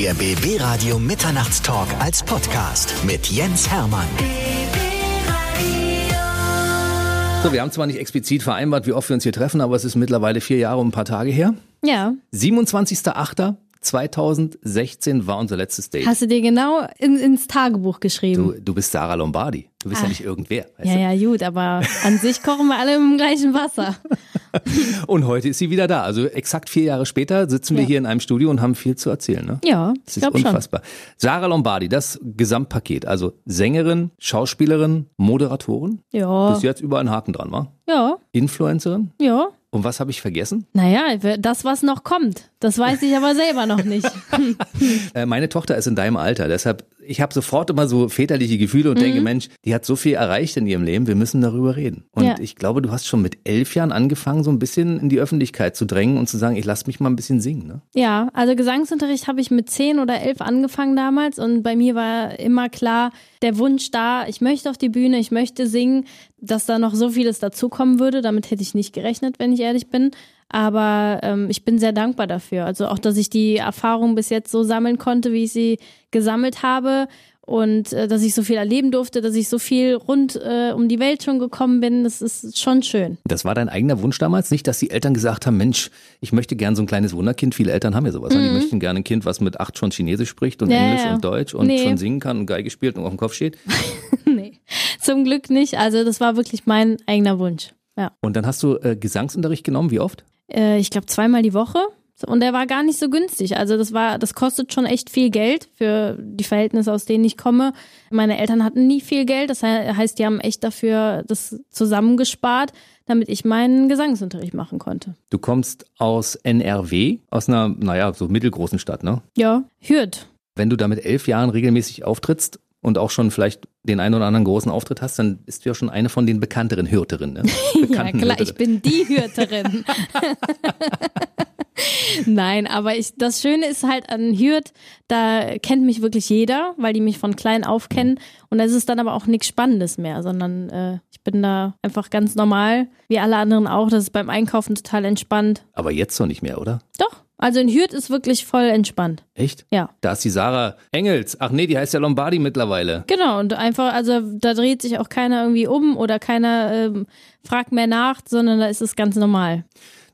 Der BB Radio Mitternachtstalk als Podcast mit Jens Hermann. So, wir haben zwar nicht explizit vereinbart, wie oft wir uns hier treffen, aber es ist mittlerweile vier Jahre und ein paar Tage her. Ja. 27.08.2016 war unser letztes Date. Hast du dir genau in, ins Tagebuch geschrieben? Du, du bist Sarah Lombardi. Du bist ja nicht irgendwer. Ja, du? ja, gut, aber an sich kochen wir alle im gleichen Wasser. Und heute ist sie wieder da. Also exakt vier Jahre später sitzen wir Ja. hier in einem Studio und haben viel zu erzählen. Ne? Ja, Das ist glaube schon. unfassbar. Sarah Lombardi, das Gesamtpaket. Also Sängerin, Schauspielerin, Moderatorin. Ja, Bis jetzt überall ein Haken dran, war? ja, Influencerin. ja. Und was habe ich vergessen? Naja, das, was noch kommt, das weiß ich aber selber noch nicht. Äh, meine Tochter ist in deinem Alter, deshalb, ich habe sofort immer so väterliche Gefühle und Mhm. denke, Mensch, die hat so viel erreicht in ihrem Leben, wir müssen darüber reden. Und Ja. ich glaube, du hast schon mit elf Jahren angefangen, so ein bisschen in die Öffentlichkeit zu drängen und zu sagen, ich lass mich mal ein bisschen singen. Ne? Ja, also Gesangsunterricht habe ich mit zehn oder elf angefangen damals und bei mir war immer klar der Wunsch da, ich möchte auf die Bühne, ich möchte singen, dass da noch so vieles dazukommen würde. Damit hätte ich nicht gerechnet, wenn ich ehrlich bin. Aber ähm, ich bin sehr dankbar dafür. Also auch, dass ich die Erfahrung bis jetzt so sammeln konnte, wie ich sie gesammelt habe. Und äh, dass ich so viel erleben durfte, dass ich so viel rund äh, um die Welt schon gekommen bin, das ist schon schön. Das war dein eigener Wunsch damals? Nicht, dass die Eltern gesagt haben, Mensch, ich möchte gern so ein kleines Wunderkind. Viele Eltern haben ja sowas. ne? Die möchten gerne ein Kind, was mit acht schon Chinesisch spricht und Mhm. Ja, Englisch ja. und Deutsch und Nee. schon singen kann und Geige spielt und auf dem Kopf steht. nee, zum Glück nicht. Also das war wirklich mein eigener Wunsch. Ja. Und dann hast du äh, Gesangsunterricht genommen. Wie oft? Äh, ich glaube zweimal die Woche. Und der war gar nicht so günstig. Also das war, das kostet schon echt viel Geld für die Verhältnisse, aus denen ich komme. Meine Eltern hatten nie viel Geld. Das he- heißt, die haben echt dafür das zusammengespart, damit ich meinen Gesangsunterricht machen konnte. Du kommst aus NRW, aus einer, naja, so mittelgroßen Stadt, ne? Ja, Hürth. Wenn du da mit elf Jahren regelmäßig auftrittst und auch schon vielleicht den einen oder anderen großen Auftritt hast, dann bist du ja schon eine von den bekannteren Hürterinnen. Ne? Ja klar, ich Hürterinnen. bin die Hürterin. Nein, aber ich, das Schöne ist halt an Hürth, da kennt mich wirklich jeder, weil die mich von klein auf kennen. Und das ist dann aber auch nichts Spannendes mehr, sondern äh, ich bin da einfach ganz normal, wie alle anderen auch. Das ist beim Einkaufen total entspannt. Aber jetzt doch nicht mehr, oder? Doch, also in Hürth ist wirklich voll entspannt. Echt? Ja. Da ist die Sarah Engels. Ach nee, die heißt ja Lombardi mittlerweile. Genau, und einfach, also da dreht sich auch keiner irgendwie um oder keiner ähm, fragt mehr nach, sondern da ist es ganz normal.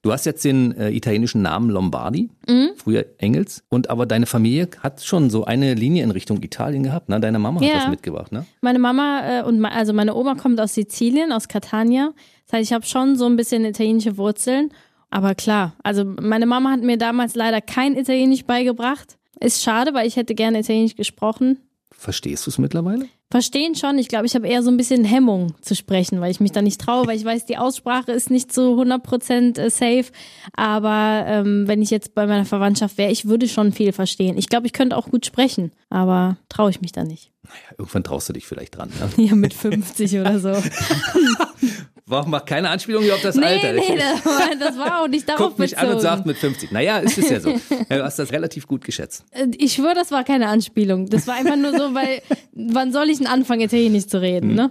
Du hast jetzt den äh, italienischen Namen Lombardi, Mhm. früher Engels, und aber deine Familie hat schon so eine Linie in Richtung Italien gehabt, ne? Deine Mama hat Ja. das mitgebracht, ne? Meine Mama äh, und me also meine Oma kommt aus Sizilien, aus Catania. Das heißt, ich habe schon so ein bisschen italienische Wurzeln. Aber klar, also meine Mama hat mir damals leider kein Italienisch beigebracht. Ist schade, weil ich hätte gerne Italienisch gesprochen. Verstehst du es mittlerweile? Verstehen schon. Ich glaube, ich habe eher so ein bisschen Hemmung zu sprechen, weil ich mich da nicht traue, weil ich weiß, die Aussprache ist nicht zu 100% äh, safe. Aber ähm, wenn ich jetzt bei meiner Verwandtschaft wäre, ich würde schon viel verstehen. Ich glaube, ich könnte auch gut sprechen, aber traue ich mich da nicht. Ja, irgendwann traust du dich vielleicht dran. Ne? Ja, mit 50 oder so. Warum macht keine Anspielung hier auf das Nee, Alter? nee, das war, das war auch nicht darauf Guckt mich bezogen. an und sagt mit 50. Naja, ist es ja so. Du hast das relativ gut geschätzt. Äh, ich schwöre, das war keine Anspielung. Das war einfach nur so, weil wann soll ich denn anfangen, Italienisch zu reden, ne?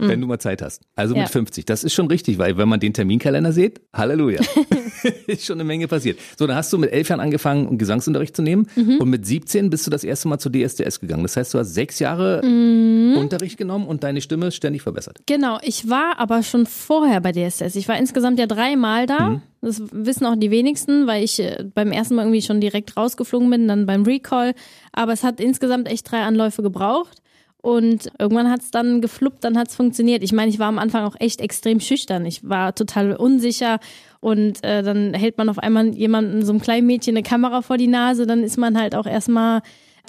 Wenn du mal Zeit hast. Also Ja. mit 50. Das ist schon richtig, weil wenn man den Terminkalender sieht, Halleluja. ist schon eine Menge passiert. So, dann hast du mit elf Jahren angefangen, Gesangsunterricht zu nehmen Mhm. und mit 17 bist du das erste Mal zur DSDS gegangen. Das heißt, du hast sechs Jahre Mhm. Unterricht genommen und deine Stimme ständig verbessert. Genau, ich war aber schon vorher bei DSS. Ich war insgesamt ja dreimal da. Das wissen auch die wenigsten, weil ich äh, beim ersten Mal irgendwie schon direkt rausgeflogen bin, dann beim Recall. Aber es hat insgesamt echt drei Anläufe gebraucht. Und irgendwann hat es dann gefluppt, dann hat es funktioniert. Ich meine, ich war am Anfang auch echt extrem schüchtern. Ich war total unsicher und äh, dann hält man auf einmal jemanden, so einem kleinen Mädchen, eine Kamera vor die Nase, dann ist man halt auch erstmal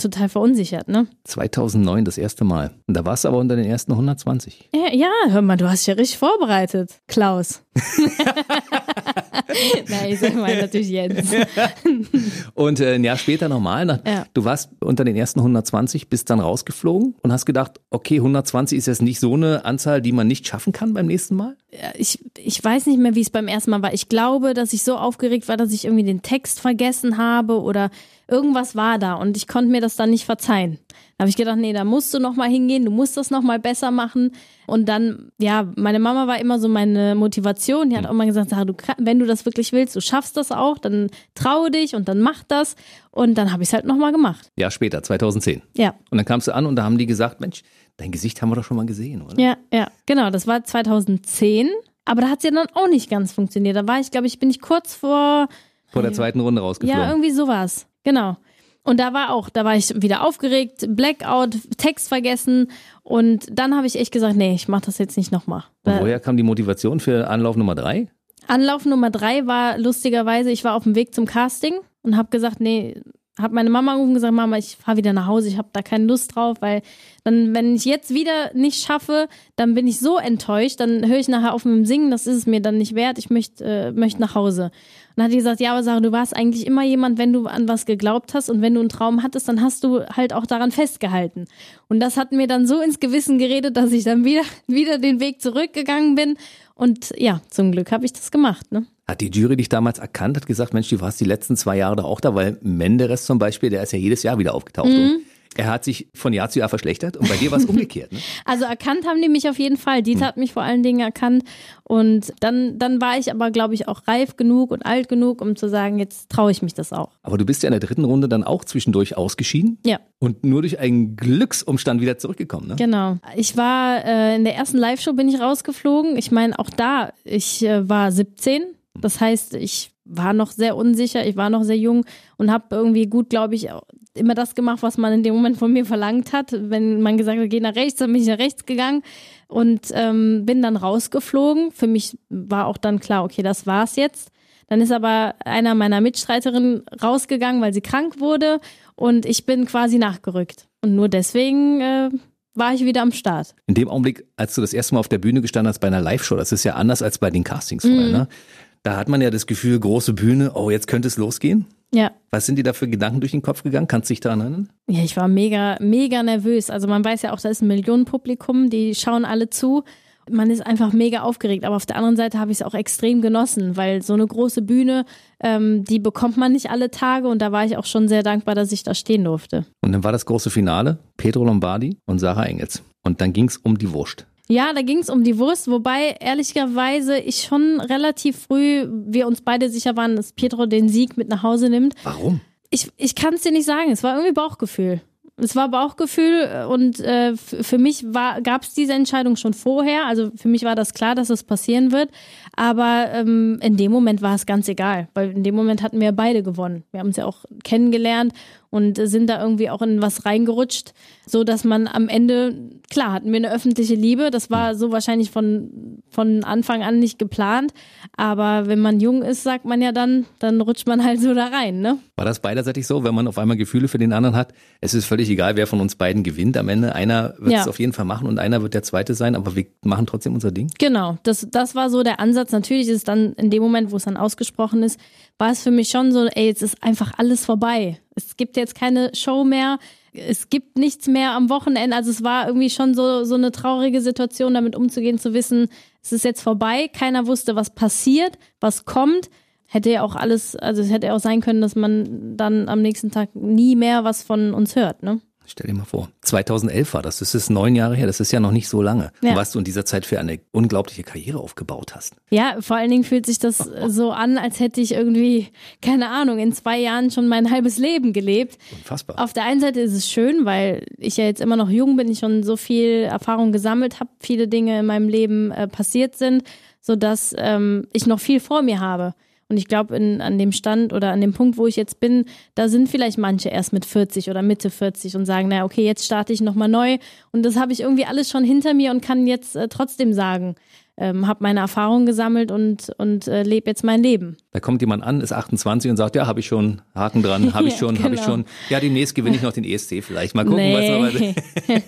total verunsichert, ne? 2009 das erste Mal. Und da warst du aber unter den ersten 120. Ja, ja, hör mal, du hast dich ja richtig vorbereitet, Klaus. Nein, ich sag mal natürlich Jens. Und äh, ein Jahr später nochmal. nach- Ja. Du warst unter den ersten 120, bist dann rausgeflogen und hast gedacht, okay, 120 ist jetzt nicht so eine Anzahl, die man nicht schaffen kann beim nächsten Mal? Ich, ich weiß nicht mehr, wie es beim ersten Mal war. Ich glaube, dass ich so aufgeregt war, dass ich irgendwie den Text vergessen habe oder irgendwas war da und ich konnte mir das dann nicht verzeihen. Da habe ich gedacht, nee, da musst du nochmal hingehen, du musst das nochmal besser machen. Und dann, ja, meine Mama war immer so meine Motivation. Die hat auch immer gesagt, du, wenn du das wirklich willst, du schaffst das auch, dann traue dich und dann mach das. Und dann habe ich es halt nochmal gemacht. Ja, später, 2010. Ja. Und dann kamst du an und da haben die gesagt, Mensch, dein Gesicht haben wir doch schon mal gesehen, oder? Ja, ja, genau. Das war 2010. Aber da hat es ja dann auch nicht ganz funktioniert. Da war ich, glaube ich, bin ich kurz vor. Vor der zweiten Runde rausgeflogen. Ja, irgendwie sowas. Genau. Und da war auch, da war ich wieder aufgeregt, Blackout, Text vergessen. Und dann habe ich echt gesagt, nee, ich mache das jetzt nicht nochmal. Woher kam die Motivation für Anlauf Nummer drei? Anlauf Nummer drei war lustigerweise, ich war auf dem Weg zum Casting und habe gesagt, nee, habe meine Mama angerufen und gesagt, Mama, ich fahre wieder nach Hause, ich habe da keine Lust drauf, weil dann, wenn ich jetzt wieder nicht schaffe, dann bin ich so enttäuscht, dann höre ich nachher auf mit dem Singen, das ist es mir dann nicht wert, ich möchte äh, möcht nach Hause. Und dann hat die gesagt, ja, aber Sarah, du warst eigentlich immer jemand, wenn du an was geglaubt hast und wenn du einen Traum hattest, dann hast du halt auch daran festgehalten. Und das hat mir dann so ins Gewissen geredet, dass ich dann wieder, wieder den Weg zurückgegangen bin und ja, zum Glück habe ich das gemacht, ne? Hat die Jury dich damals erkannt, hat gesagt, Mensch, du warst die letzten zwei Jahre da auch da, weil Menderes zum Beispiel, der ist ja jedes Jahr wieder aufgetaucht. Mhm. Er hat sich von Jahr zu Jahr verschlechtert und bei dir war es umgekehrt. Ne? Also erkannt haben die mich auf jeden Fall. Dieter mhm. hat mich vor allen Dingen erkannt. Und dann, dann war ich aber, glaube ich, auch reif genug und alt genug, um zu sagen, jetzt traue ich mich das auch. Aber du bist ja in der dritten Runde dann auch zwischendurch ausgeschieden. Ja. Und nur durch einen Glücksumstand wieder zurückgekommen, ne? Genau. Ich war äh, in der ersten Live-Show bin ich rausgeflogen. Ich meine, auch da, ich äh, war 17 das heißt, ich war noch sehr unsicher, ich war noch sehr jung und habe irgendwie gut, glaube ich, immer das gemacht, was man in dem Moment von mir verlangt hat. Wenn man gesagt hat, geh nach rechts, dann bin ich nach rechts gegangen und ähm, bin dann rausgeflogen. Für mich war auch dann klar, okay, das war's jetzt. Dann ist aber einer meiner Mitstreiterinnen rausgegangen, weil sie krank wurde und ich bin quasi nachgerückt. Und nur deswegen äh, war ich wieder am Start. In dem Augenblick, als du das erste Mal auf der Bühne gestanden hast bei einer Live-Show, das ist ja anders als bei den Castings vorher, mm. ne? Da hat man ja das Gefühl, große Bühne, oh, jetzt könnte es losgehen. Ja. Was sind dir da für Gedanken durch den Kopf gegangen? Kannst du dich daran erinnern? Ja, ich war mega, mega nervös. Also man weiß ja auch, da ist ein Millionenpublikum, die schauen alle zu. Man ist einfach mega aufgeregt. Aber auf der anderen Seite habe ich es auch extrem genossen, weil so eine große Bühne, ähm, die bekommt man nicht alle Tage. Und da war ich auch schon sehr dankbar, dass ich da stehen durfte. Und dann war das große Finale, Pedro Lombardi und Sarah Engels. Und dann ging es um die Wurst. Ja, da ging es um die Wurst, wobei ehrlicherweise ich schon relativ früh, wir uns beide sicher waren, dass Pietro den Sieg mit nach Hause nimmt. Warum? Ich, ich kann es dir nicht sagen. Es war irgendwie Bauchgefühl. Es war Bauchgefühl und äh, für mich gab es diese Entscheidung schon vorher. Also für mich war das klar, dass es passieren wird. Aber ähm, in dem Moment war es ganz egal, weil in dem Moment hatten wir beide gewonnen. Wir haben uns ja auch kennengelernt und sind da irgendwie auch in was reingerutscht, so dass man am Ende, klar, hatten wir eine öffentliche Liebe, das war so wahrscheinlich von, von Anfang an nicht geplant, aber wenn man jung ist, sagt man ja dann, dann rutscht man halt so da rein, ne? War das beiderseitig so, wenn man auf einmal Gefühle für den anderen hat? Es ist völlig egal, wer von uns beiden gewinnt am Ende. Einer wird ja. es auf jeden Fall machen und einer wird der Zweite sein, aber wir machen trotzdem unser Ding. Genau, das, das war so der Ansatz. Natürlich ist es dann in dem Moment, wo es dann ausgesprochen ist, war es für mich schon so, ey, jetzt ist einfach alles vorbei. Es gibt jetzt keine Show mehr. Es gibt nichts mehr am Wochenende. Also es war irgendwie schon so, so eine traurige Situation, damit umzugehen, zu wissen, es ist jetzt vorbei. Keiner wusste, was passiert, was kommt. Hätte ja auch alles, also es hätte auch sein können, dass man dann am nächsten Tag nie mehr was von uns hört, ne? Stell dir mal vor. 2011 war das. Das ist neun Jahre her. Das ist ja noch nicht so lange. Ja. Was du in dieser Zeit für eine unglaubliche Karriere aufgebaut hast. Ja, vor allen Dingen fühlt sich das so an, als hätte ich irgendwie, keine Ahnung, in zwei Jahren schon mein halbes Leben gelebt. Unfassbar. Auf der einen Seite ist es schön, weil ich ja jetzt immer noch jung bin, ich schon so viel Erfahrung gesammelt habe, viele Dinge in meinem Leben äh, passiert sind, sodass ähm, ich noch viel vor mir habe. Und ich glaube, an dem Stand oder an dem Punkt, wo ich jetzt bin, da sind vielleicht manche erst mit 40 oder Mitte 40 und sagen, naja, okay, jetzt starte ich nochmal neu. Und das habe ich irgendwie alles schon hinter mir und kann jetzt äh, trotzdem sagen, ähm, habe meine Erfahrungen gesammelt und, und äh, lebe jetzt mein Leben. Da kommt jemand an, ist 28 und sagt, ja, habe ich schon, Haken dran, habe ich schon, genau. habe ich schon. Ja, demnächst gewinne ich noch den ESC vielleicht. Mal gucken, nee. was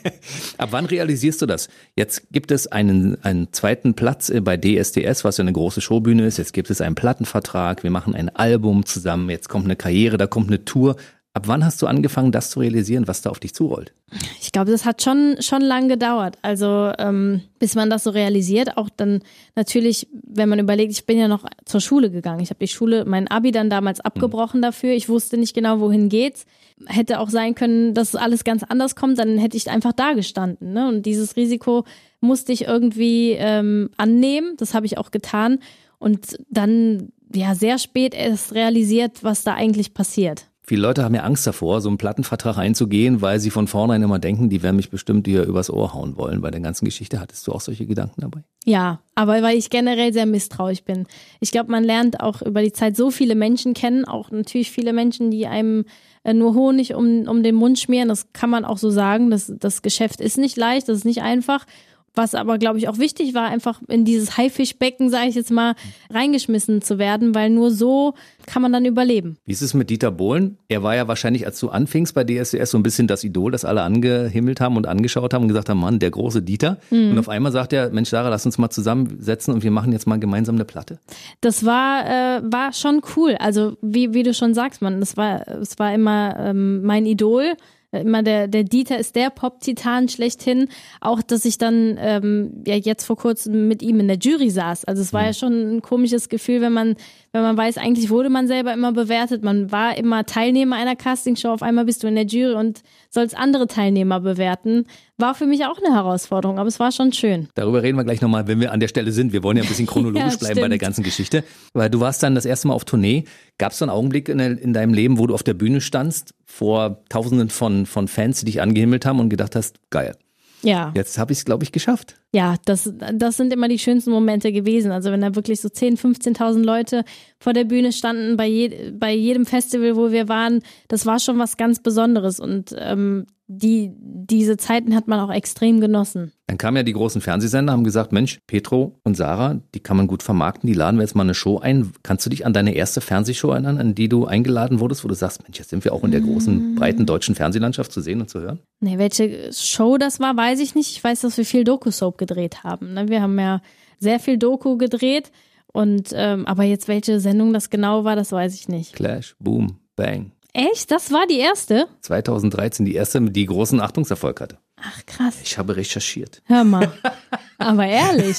Ab wann realisierst du das? Jetzt gibt es einen, einen zweiten Platz äh, bei DSDS, was ja eine große Showbühne ist. Jetzt gibt es einen Plattenvertrag, wir machen ein Album zusammen, jetzt kommt eine Karriere, da kommt eine Tour. Ab wann hast du angefangen, das zu realisieren, was da auf dich zurollt? Ich glaube, das hat schon schon lang gedauert. Also ähm, bis man das so realisiert. Auch dann natürlich, wenn man überlegt, ich bin ja noch zur Schule gegangen. Ich habe die Schule, mein Abi dann damals abgebrochen mhm. dafür. Ich wusste nicht genau, wohin geht's. hätte auch sein können, dass alles ganz anders kommt, dann hätte ich einfach da gestanden. Ne? Und dieses Risiko musste ich irgendwie ähm, annehmen. Das habe ich auch getan. Und dann ja sehr spät erst realisiert, was da eigentlich passiert. Viele Leute haben ja Angst davor, so einen Plattenvertrag einzugehen, weil sie von vornherein immer denken, die werden mich bestimmt hier übers Ohr hauen wollen bei der ganzen Geschichte. Hattest du auch solche Gedanken dabei? Ja, aber weil ich generell sehr misstrauisch bin. Ich glaube, man lernt auch über die Zeit so viele Menschen kennen, auch natürlich viele Menschen, die einem äh, nur Honig um, um den Mund schmieren. Das kann man auch so sagen. Das, das Geschäft ist nicht leicht, das ist nicht einfach. Was aber, glaube ich, auch wichtig war, einfach in dieses Haifischbecken, sage ich jetzt mal, reingeschmissen zu werden, weil nur so kann man dann überleben. Wie ist es mit Dieter Bohlen? Er war ja wahrscheinlich, als du anfingst bei DSDS, so ein bisschen das Idol, das alle angehimmelt haben und angeschaut haben und gesagt haben, Mann, der große Dieter. Mhm. Und auf einmal sagt er, Mensch, Sarah, lass uns mal zusammensetzen und wir machen jetzt mal gemeinsam eine Platte. Das war, äh, war schon cool. Also wie, wie du schon sagst, man, das war, es war immer ähm, mein Idol immer der, der Dieter ist der Pop-Titan schlechthin. Auch, dass ich dann ähm, ja jetzt vor kurzem mit ihm in der Jury saß. Also es war ja mhm. schon ein komisches Gefühl, wenn man, wenn man weiß, eigentlich wurde man selber immer bewertet. Man war immer Teilnehmer einer Castingshow, auf einmal bist du in der Jury und sollst andere Teilnehmer bewerten. War für mich auch eine Herausforderung, aber es war schon schön. Darüber reden wir gleich nochmal, wenn wir an der Stelle sind. Wir wollen ja ein bisschen chronologisch ja, bleiben bei der ganzen Geschichte. Weil du warst dann das erste Mal auf Tournee. Gab es so einen Augenblick in, in, deinem Leben, wo du auf der Bühne standst, vor tausenden von, von Fans, die dich angehimmelt haben und gedacht hast, geil. Ja. Jetzt habe ich es, glaube ich, geschafft. Ja, das, das sind immer die schönsten Momente gewesen. Also wenn da wirklich so 10.000, 15.000 Leute vor der Bühne standen, bei, je, bei jedem Festival, wo wir waren, das war schon was ganz Besonderes. Und ähm, die, diese Zeiten hat man auch extrem genossen. Dann kamen ja die großen Fernsehsender, haben gesagt, Mensch, Petro und Sarah, die kann man gut vermarkten, die laden wir jetzt mal eine Show ein. Kannst du dich an deine erste Fernsehshow erinnern, an die du eingeladen wurdest, wo du sagst, Mensch, jetzt sind wir auch in der großen, mm. breiten deutschen Fernsehlandschaft zu sehen und zu hören? Nee, welche Show das war, weiß ich nicht. Ich weiß, dass wir viel Doku-Soap gedreht haben. Ne? Wir haben ja sehr viel Doku gedreht. Und ähm, aber jetzt welche Sendung das genau war, das weiß ich nicht. Clash, Boom, Bang. Echt? Das war die erste? 2013 die erste, die großen Achtungserfolg hatte. Ach krass. Ich habe recherchiert. Hör mal. Aber ehrlich.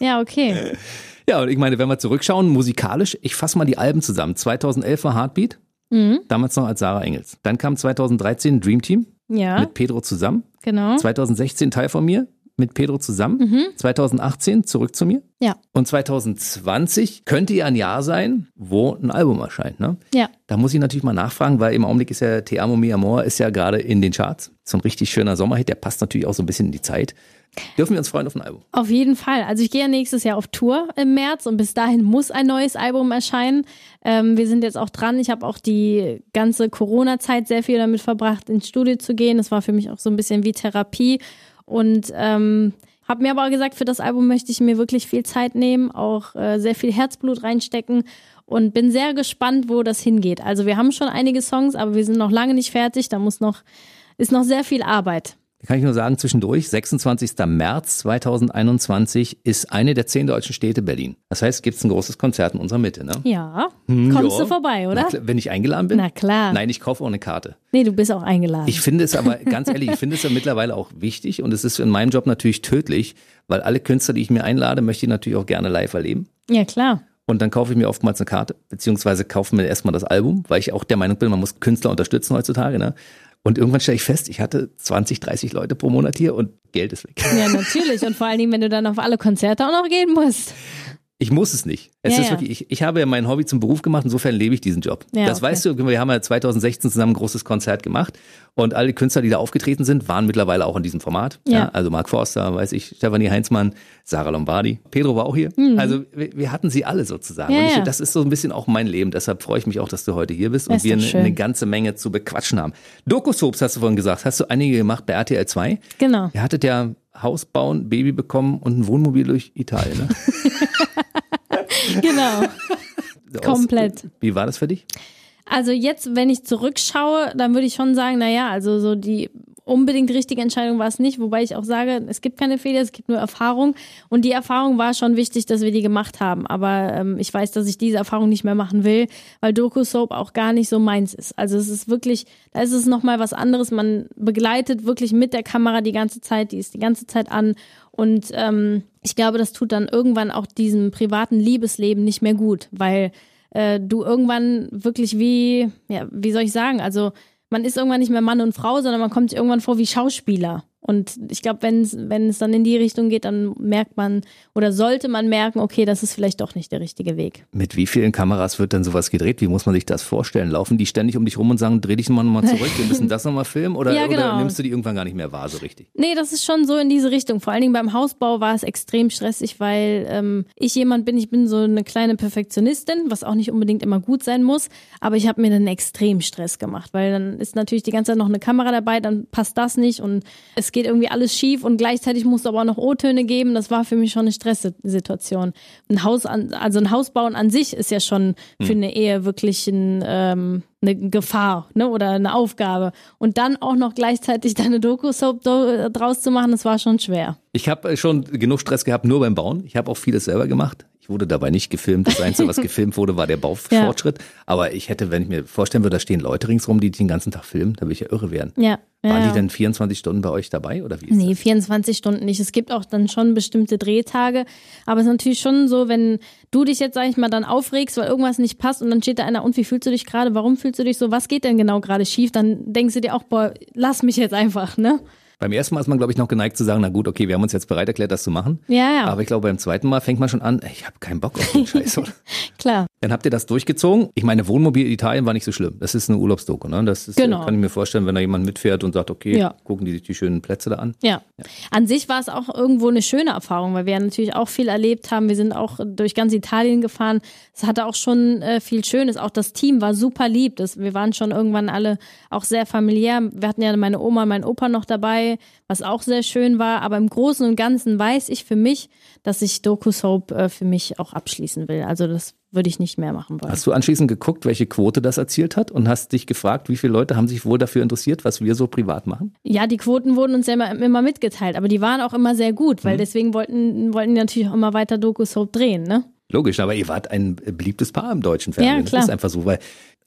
Ja, okay. Ja, und ich meine, wenn wir zurückschauen, musikalisch, ich fasse mal die Alben zusammen. 2011 war Heartbeat, mhm. damals noch als Sarah Engels. Dann kam 2013 Dream Team ja. mit Pedro zusammen. Genau. 2016 Teil von mir mit Pedro zusammen. Mhm. 2018 zurück zu mir. Ja. Und 2020 könnte ja ein Jahr sein, wo ein Album erscheint. Ne? Ja. Da muss ich natürlich mal nachfragen, weil im Augenblick ist ja Te Amo Mi Amor ist ja gerade in den Charts. So ein richtig schöner Sommerhit, der passt natürlich auch so ein bisschen in die Zeit. Dürfen wir uns freuen auf ein Album? Auf jeden Fall. Also ich gehe ja nächstes Jahr auf Tour im März und bis dahin muss ein neues Album erscheinen. Ähm, wir sind jetzt auch dran. Ich habe auch die ganze Corona-Zeit sehr viel damit verbracht, ins Studio zu gehen. Das war für mich auch so ein bisschen wie Therapie. Und ähm, habe mir aber gesagt, für das Album möchte ich mir wirklich viel Zeit nehmen, auch äh, sehr viel Herzblut reinstecken und bin sehr gespannt, wo das hingeht. Also wir haben schon einige Songs, aber wir sind noch lange nicht fertig. Da muss noch ist noch sehr viel Arbeit kann ich nur sagen, zwischendurch, 26. März 2021 ist eine der zehn deutschen Städte Berlin. Das heißt, gibt es ein großes Konzert in unserer Mitte, ne? Ja. Hm, Kommst ja. du vorbei, oder? Klar, wenn ich eingeladen bin? Na klar. Nein, ich kaufe auch eine Karte. Nee, du bist auch eingeladen. Ich finde es aber, ganz ehrlich, ich finde es ja mittlerweile auch wichtig und es ist in meinem Job natürlich tödlich, weil alle Künstler, die ich mir einlade, möchte ich natürlich auch gerne live erleben. Ja, klar. Und dann kaufe ich mir oftmals eine Karte, beziehungsweise kaufe mir erstmal das Album, weil ich auch der Meinung bin, man muss Künstler unterstützen heutzutage. Ne? Und irgendwann stelle ich fest, ich hatte 20, 30 Leute pro Monat hier und Geld ist weg. Ja, natürlich. Und vor allen Dingen, wenn du dann auf alle Konzerte auch noch gehen musst. Ich muss es nicht. Es ja, ist ja. wirklich, ich, ich habe ja mein Hobby zum Beruf gemacht, insofern lebe ich diesen Job. Ja, das okay. weißt du, wir haben ja 2016 zusammen ein großes Konzert gemacht und alle Künstler, die da aufgetreten sind, waren mittlerweile auch in diesem Format. Ja. also Mark Forster, weiß ich, Stefanie Heinzmann, Sarah Lombardi, Pedro war auch hier. Mhm. Also wir, wir, hatten sie alle sozusagen. und ich, das ist so ein bisschen auch mein Leben. Deshalb freue ich mich auch, dass du heute hier bist und wir eine, eine, ganze Menge zu bequatschen haben. Doku-Soaps hast du vorhin gesagt. Hast du einige gemacht bei RTL 2? Genau. Ihr hattet ja Haus bauen, Baby bekommen und ein Wohnmobil durch Italien. Ne? genau. Komplett. Wie war das für dich? Also jetzt, wenn ich zurückschaue, dann würde ich schon sagen, naja, also so die unbedingt richtige Entscheidung war es nicht, wobei ich auch sage, es gibt keine Fehler, es gibt nur Erfahrung. Und die Erfahrung war schon wichtig, dass wir die gemacht haben. Aber ähm, ich weiß, dass ich diese Erfahrung nicht mehr machen will, weil Doku-Soap auch gar nicht so meins ist. Also es ist wirklich, da ist es nochmal was anderes. Man begleitet wirklich mit der Kamera die ganze Zeit, die ist die ganze Zeit an. Und ähm, ich glaube, das tut dann irgendwann auch diesem privaten Liebesleben nicht mehr gut, weil äh, du irgendwann wirklich wie, ja, wie soll ich sagen, also man ist irgendwann nicht mehr Mann und Frau, sondern man kommt sich irgendwann vor wie Schauspieler. Und ich glaube, wenn es wenn es dann in die Richtung geht, dann merkt man oder sollte man merken, okay, das ist vielleicht doch nicht der richtige Weg. Mit wie vielen Kameras wird denn sowas gedreht? Wie muss man sich das vorstellen? Laufen die ständig um dich rum und sagen, dreh dich mal nochmal zurück, wir müssen das nochmal filmen? Oder, Ja, genau. oder nimmst du die irgendwann gar nicht mehr wahr so richtig? Nee, das ist schon so in diese Richtung. Vor allen Dingen beim Hausbau war es extrem stressig, weil ähm, ich jemand bin, ich bin so eine kleine Perfektionistin, was auch nicht unbedingt immer gut sein muss, aber ich habe mir dann extrem Stress gemacht, weil dann ist natürlich die ganze Zeit noch eine Kamera dabei, dann passt das nicht und es geht irgendwie alles schief und gleichzeitig musst du aber auch noch O-Töne geben. Das war für mich schon eine Stresssituation. Ein Haus an, also ein Haus bauen an sich ist ja schon für eine Ehe wirklich ein, ähm, eine Gefahr ne, oder eine Aufgabe. Und dann auch noch gleichzeitig deine Doku-Soap do- draus zu machen, das war schon schwer. Ich habe schon genug Stress gehabt, nur beim Bauen. Ich habe auch vieles selber gemacht. Ich wurde dabei nicht gefilmt. Das Einzige, was gefilmt wurde, war der Baufortschritt. Aber ich hätte, wenn ich mir vorstellen würde, da stehen Leute ringsrum, die den ganzen Tag filmen, da würde ich ja irre werden. Ja. ja, Waren ja. die denn 24 Stunden bei euch dabei oder wie ist Nee, 24 Stunden nicht. Es gibt auch dann schon bestimmte Drehtage. Aber es ist natürlich schon so, wenn du dich jetzt, sag ich mal, dann aufregst, weil irgendwas nicht passt und dann steht da einer, und wie fühlst du dich gerade? Warum fühlst du dich so? Was geht denn genau gerade schief? Dann denkst du dir auch, boah, lass mich jetzt einfach, ne? Beim ersten Mal ist man, glaube ich, noch geneigt zu sagen, na gut, okay, wir haben uns jetzt bereit erklärt, das zu machen. Ja, ja. Aber ich glaube, beim zweiten Mal fängt man schon an, ey, ich habe keinen Bock auf den Scheiß. oder? Klar. Dann habt ihr das durchgezogen. Ich meine, Wohnmobil in Italien war nicht so schlimm. Das ist eine Urlaubsdoku, ne? Das ist, Genau. kann ich mir vorstellen, wenn da jemand mitfährt und sagt, okay, Ja. gucken die sich die schönen Plätze da an. Ja. An sich war es auch irgendwo eine schöne Erfahrung, weil wir ja natürlich auch viel erlebt haben. Wir sind auch durch ganz Italien gefahren. Es hatte auch schon äh, viel Schönes. Auch das Team war super lieb. Das, wir waren schon irgendwann alle auch sehr familiär. Wir hatten ja meine Oma, mein Opa noch dabei, was auch sehr schön war. Aber im Großen und Ganzen weiß ich für mich, dass ich DocuSoap äh, für mich auch abschließen will. Also das würde ich nicht mehr machen wollen. Hast du anschließend geguckt, welche Quote das erzielt hat und hast dich gefragt, wie viele Leute haben sich wohl dafür interessiert, was wir so privat machen? Ja, die Quoten wurden uns ja immer, immer mitgeteilt, aber die waren auch immer sehr gut, weil deswegen wollten, wollten die natürlich auch immer weiter DocuSoap drehen, ne? Logisch, aber ihr wart ein beliebtes Paar im deutschen Fernsehen. Ja, klar. Das ist einfach so, weil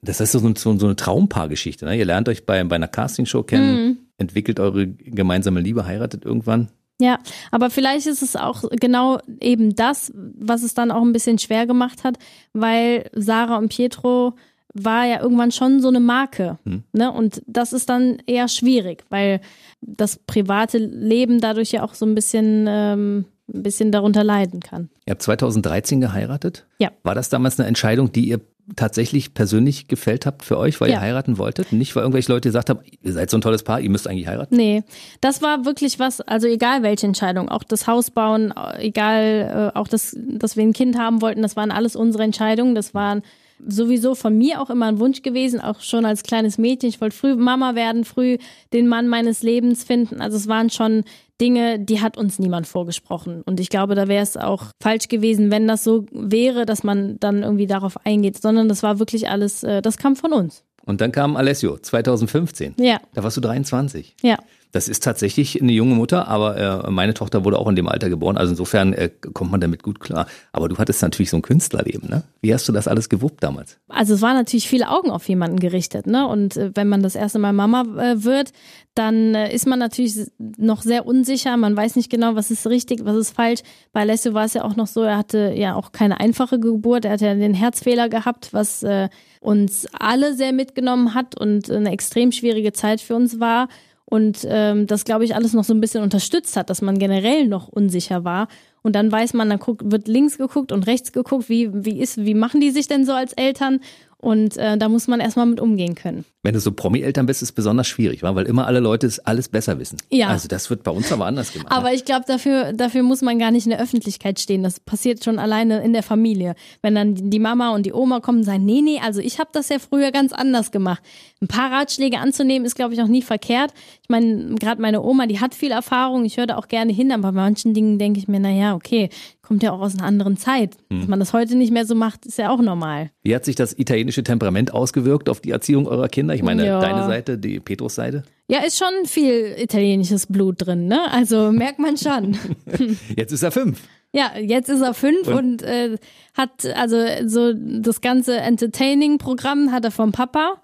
das ist so, so, so eine Traumpaargeschichte. Ne? Ihr lernt euch bei, bei einer Castingshow kennen, Mhm. Entwickelt eure gemeinsame Liebe, heiratet irgendwann. Ja, aber vielleicht ist es auch genau eben das, was es dann auch ein bisschen schwer gemacht hat, weil Sarah und Pietro war ja irgendwann schon so eine Marke. Ne? Und das ist dann eher schwierig, weil das private Leben dadurch ja auch so ein bisschen, ähm, ein bisschen darunter leiden kann. Ihr habt 2013 geheiratet. Ja. War das damals eine Entscheidung, die ihr tatsächlich persönlich gefällt habt für euch, weil Ja. ihr heiraten wolltet? Nicht, weil irgendwelche Leute gesagt haben, ihr seid so ein tolles Paar, ihr müsst eigentlich heiraten? Nee, das war wirklich was, also egal welche Entscheidung, auch das Haus bauen, egal, äh, auch das, dass wir ein Kind haben wollten, das waren alles unsere Entscheidungen. Das waren sowieso von mir auch immer ein Wunsch gewesen, auch schon als kleines Mädchen. Ich wollte früh Mama werden, früh den Mann meines Lebens finden. Also es waren schon Dinge, die hat uns niemand vorgesprochen. Und ich glaube, da wäre es auch falsch gewesen, wenn das so wäre, dass man dann irgendwie darauf eingeht, sondern das war wirklich alles, äh, das kam von uns. Und dann kam Alessio, 2015. Ja, Da warst du 23. ja. Das ist tatsächlich eine junge Mutter, aber äh, meine Tochter wurde auch in dem Alter geboren. Also insofern äh, kommt man damit gut klar. Aber du hattest natürlich so ein Künstlerleben, ne? Wie hast du das alles gewuppt damals? Also es waren natürlich viele Augen auf jemanden gerichtet, ne? Und äh, wenn man das erste Mal Mama äh, wird, dann äh, ist man natürlich noch sehr unsicher. Man weiß nicht genau, was ist richtig, was ist falsch. Bei Alessio war es ja auch noch so, er hatte ja auch keine einfache Geburt. Er hatte ja den Herzfehler gehabt, was äh, uns alle sehr mitgenommen hat und eine extrem schwierige Zeit für uns war. Und ähm, das, glaube ich, alles noch so ein bisschen unterstützt hat, dass man generell noch unsicher war. Und dann weiß man, dann guckt, wird links geguckt und rechts geguckt, wie, wie ist, wie machen die sich denn so als Eltern? Und äh, da muss man erstmal mit umgehen können. Wenn du so Promi-Eltern bist, ist es besonders schwierig, weil immer alle Leute es alles besser wissen. Ja. Also das wird bei uns aber anders gemacht. Aber ich glaube, dafür, dafür muss man gar nicht in der Öffentlichkeit stehen. Das passiert schon alleine in der Familie. Wenn dann die Mama und die Oma kommen und sagen, nee, nee, also ich habe das ja früher ganz anders gemacht. Ein paar Ratschläge anzunehmen ist, glaube ich, auch nie verkehrt. Ich meine, gerade meine Oma, die hat viel Erfahrung. Ich höre da auch gerne hin, aber bei manchen Dingen denke ich mir, na ja, okay, kommt ja auch aus einer anderen Zeit. Dass man das heute nicht mehr so macht, ist ja auch normal. Wie hat sich das italienische Temperament ausgewirkt auf die Erziehung eurer Kinder? Ich meine, Ja. deine Seite, die Petrus Seite. Ja, ist schon viel italienisches Blut drin, ne? Also merkt man schon. Jetzt ist er fünf. Ja, jetzt ist er fünf Und? und, äh, hat also so das ganze Entertaining-Programm hat er vom Papa,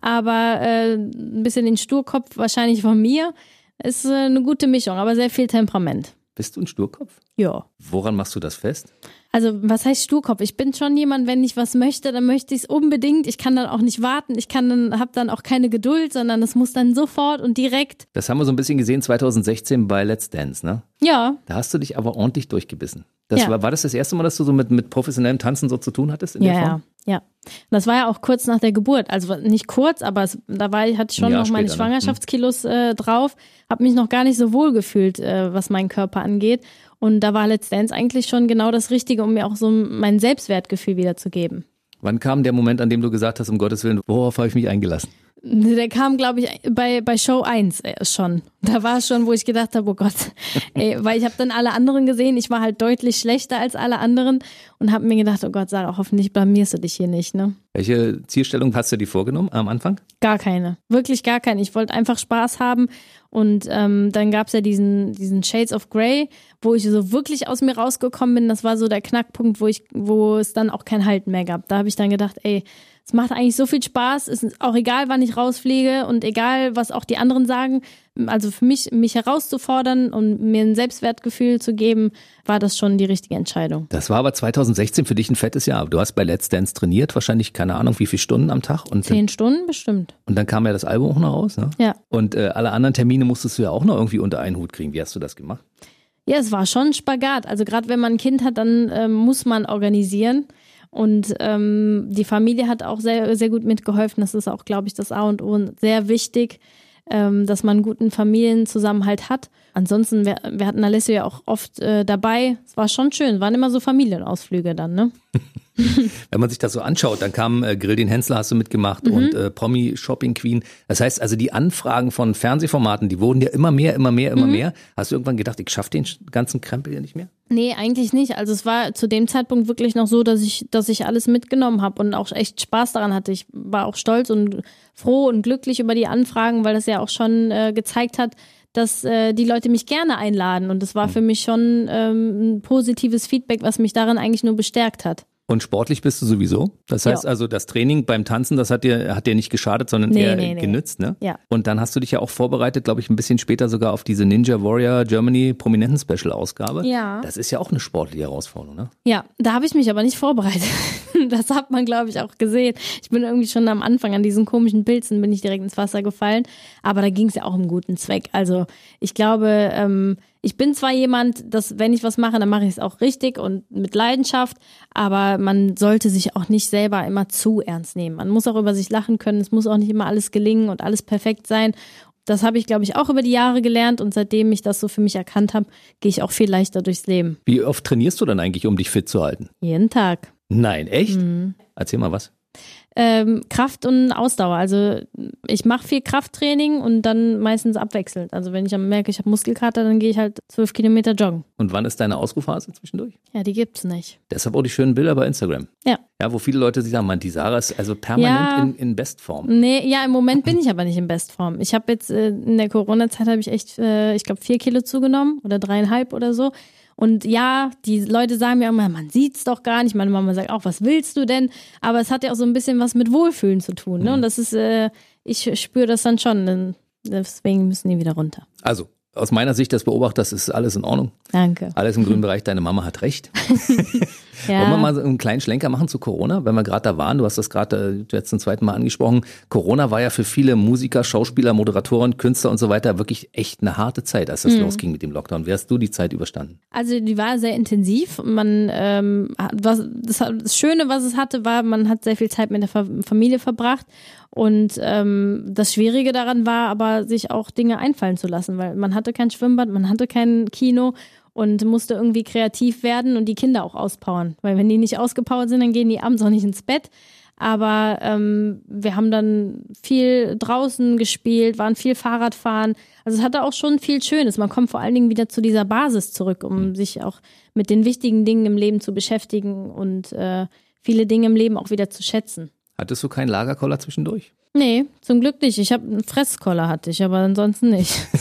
aber äh, ein bisschen den Sturkopf wahrscheinlich von mir. Ist äh, eine gute Mischung, aber sehr viel Temperament. Bist du ein Sturkopf? Ja. Woran machst du das fest? Also was heißt Sturkopf? Ich bin schon jemand, wenn ich was möchte, dann möchte ich es unbedingt. Ich kann dann auch nicht warten. Ich kann dann, habe dann auch keine Geduld, sondern es muss dann sofort und direkt. Das haben wir so ein bisschen gesehen 2016 bei Let's Dance, ne? Ja. Da hast du dich aber ordentlich durchgebissen. Das Ja. war, war das das erste Mal, dass du so mit, mit professionellem Tanzen so zu tun hattest in Ja, der ja, Form? ja. Und das war ja auch kurz nach der Geburt. Also nicht kurz, aber es, da war hatte ich schon noch meine später, ne? Schwangerschaftskilos äh, drauf. Habe mich noch gar nicht so wohl gefühlt, äh, was meinen Körper angeht. Und da war Let's Dance eigentlich schon genau das Richtige, um mir auch so mein Selbstwertgefühl wiederzugeben. Wann kam der Moment, an dem du gesagt hast, um Gottes Willen, worauf habe ich mich eingelassen? Der kam, glaube ich, bei, bei Show 1 äh, schon. Da war es schon, wo ich gedacht habe, oh Gott. Ey, weil ich habe dann alle anderen gesehen. Ich war halt deutlich schlechter als alle anderen und habe mir gedacht, oh Gott, Sarah, hoffentlich blamierst du dich hier nicht, ne? Welche Zielstellung hast du dir vorgenommen am Anfang? Gar keine. Wirklich gar keine. Ich wollte einfach Spaß haben. Und ähm, dann gab's ja diesen, diesen Shades of Grey, wo ich so wirklich aus mir rausgekommen bin. Das war so der Knackpunkt, wo ich, wo es dann auch kein Halten mehr gab. Da habe ich dann gedacht, ey, es macht eigentlich so viel Spaß. Es ist auch egal, wann ich rausfliege und egal, was auch die anderen sagen. Also für mich, mich herauszufordern und mir ein Selbstwertgefühl zu geben, war das schon die richtige Entscheidung. Das war aber 2016 für dich ein fettes Jahr. Du hast bei Let's Dance trainiert, wahrscheinlich keine Ahnung, wie viele Stunden am Tag. Und, Zehn Stunden bestimmt. und dann kam ja das Album auch noch raus. Ne? Ja. Und äh, alle anderen Termine musstest du ja auch noch irgendwie unter einen Hut kriegen. Wie hast du das gemacht? Ja, es war schon ein Spagat. Also gerade wenn man ein Kind hat, dann ähm, muss man organisieren. Und ähm, die Familie hat auch sehr, sehr gut mitgeholfen. Das ist auch, glaube ich, das A und O und sehr wichtig, ähm, dass man einen guten Familienzusammenhalt hat. Ansonsten, wir, wir hatten Alessio ja auch oft äh, dabei. Es war schon schön. Waren immer so Familienausflüge dann, ne? Wenn man sich das so anschaut, dann kam äh, Grill den Hensler hast du mitgemacht und äh, Promi Shopping Queen. Das heißt also, die Anfragen von Fernsehformaten, die wurden ja immer mehr, immer mehr, immer mehr. Hast du irgendwann gedacht, ich schaffe den ganzen Krempel hier nicht mehr? Nee, eigentlich nicht. Also es war zu dem Zeitpunkt wirklich noch so, dass ich, dass ich alles mitgenommen habe und auch echt Spaß daran hatte. Ich war auch stolz und froh und glücklich über die Anfragen, weil das ja auch schon äh, gezeigt hat, dass äh, die Leute mich gerne einladen. Und das war für mich schon ähm, ein positives Feedback, was mich darin eigentlich nur bestärkt hat. Und sportlich bist du sowieso. Das heißt Ja. also, das Training beim Tanzen, das hat dir, hat dir nicht geschadet, sondern Nee, eher nee, nee. genützt, ne? Ja. Und dann hast du dich ja auch vorbereitet, glaube ich, ein bisschen später sogar auf diese Ninja Warrior Germany Prominenten Special Ausgabe. Ja. Das ist ja auch eine sportliche Herausforderung, ne? Ja, da habe ich mich aber nicht vorbereitet. Das hat man, glaube ich, auch gesehen. Ich bin irgendwie schon am Anfang an diesen komischen Pilzen bin ich direkt ins Wasser gefallen. Aber da ging es ja auch um guten Zweck. Also ich glaube, ähm, ich bin zwar jemand, dass wenn ich was mache, dann mache ich es auch richtig und mit Leidenschaft. Aber man sollte sich auch nicht selber immer zu ernst nehmen. Man muss auch über sich lachen können. Es muss auch nicht immer alles gelingen und alles perfekt sein. Das habe ich, glaube ich, auch über die Jahre gelernt und seitdem ich das so für mich erkannt habe, gehe ich auch viel leichter durchs Leben. Wie oft trainierst du dann eigentlich, um dich fit zu halten? Jeden Tag. Nein, echt? Mhm. Erzähl mal was. Ähm, Kraft und Ausdauer. Also ich mache viel Krafttraining und dann meistens abwechselnd. Also wenn ich dann merke, ich habe Muskelkater, dann gehe ich halt zwölf Kilometer joggen. Und wann ist deine Ausrufphase zwischendurch? Ja, die gibt's nicht. Deshalb auch die schönen Bilder bei Instagram. Ja. Ja, wo viele Leute sich sagen, man, die Sarah ist also permanent Ja. in, in Bestform. Nee, ja, im Moment bin ich aber nicht in Bestform. Ich habe jetzt äh, in der Corona-Zeit habe ich echt, äh, ich glaube, vier Kilo zugenommen oder dreieinhalb oder so. Und ja, die Leute sagen mir immer, man sieht's doch gar nicht. Meine Mama sagt auch, was willst du denn? Aber es hat ja auch so ein bisschen was mit Wohlfühlen zu tun. Ne? Und das ist, äh, ich spüre das dann schon. Deswegen müssen die wieder runter. Also, aus meiner Sicht des Beobachters ist alles in Ordnung. Danke. Alles im grünen Bereich. Deine Mama hat recht. Ja. Wollen wir mal einen kleinen Schlenker machen zu Corona, wenn wir gerade da waren? Du hast das gerade äh, jetzt zum zweiten Mal angesprochen. Corona war ja für viele Musiker, Schauspieler, Moderatoren, Künstler und so weiter wirklich echt eine harte Zeit, als das Mhm. losging mit dem Lockdown. Wie hast du die Zeit überstanden? Also die war sehr intensiv. Man, ähm, was, das, das Schöne, was es hatte, war, man hat sehr viel Zeit mit der Fa- Familie verbracht. Und ähm, das Schwierige daran war aber, sich auch Dinge einfallen zu lassen, weil man hatte kein Schwimmbad, man hatte kein Kino und musste irgendwie kreativ werden und die Kinder auch auspowern. Weil wenn die nicht ausgepowert sind, dann gehen die abends auch nicht ins Bett. Aber ähm, wir haben dann viel draußen gespielt, waren viel Fahrradfahren. Also es hatte auch schon viel Schönes. Man kommt vor allen Dingen wieder zu dieser Basis zurück, um sich auch mit den wichtigen Dingen im Leben zu beschäftigen und äh, viele Dinge im Leben auch wieder zu schätzen. Hattest du keinen Lagerkoller zwischendurch? Nee, zum Glück nicht. Ich habe einen Fresskoller hatte ich, aber ansonsten nicht.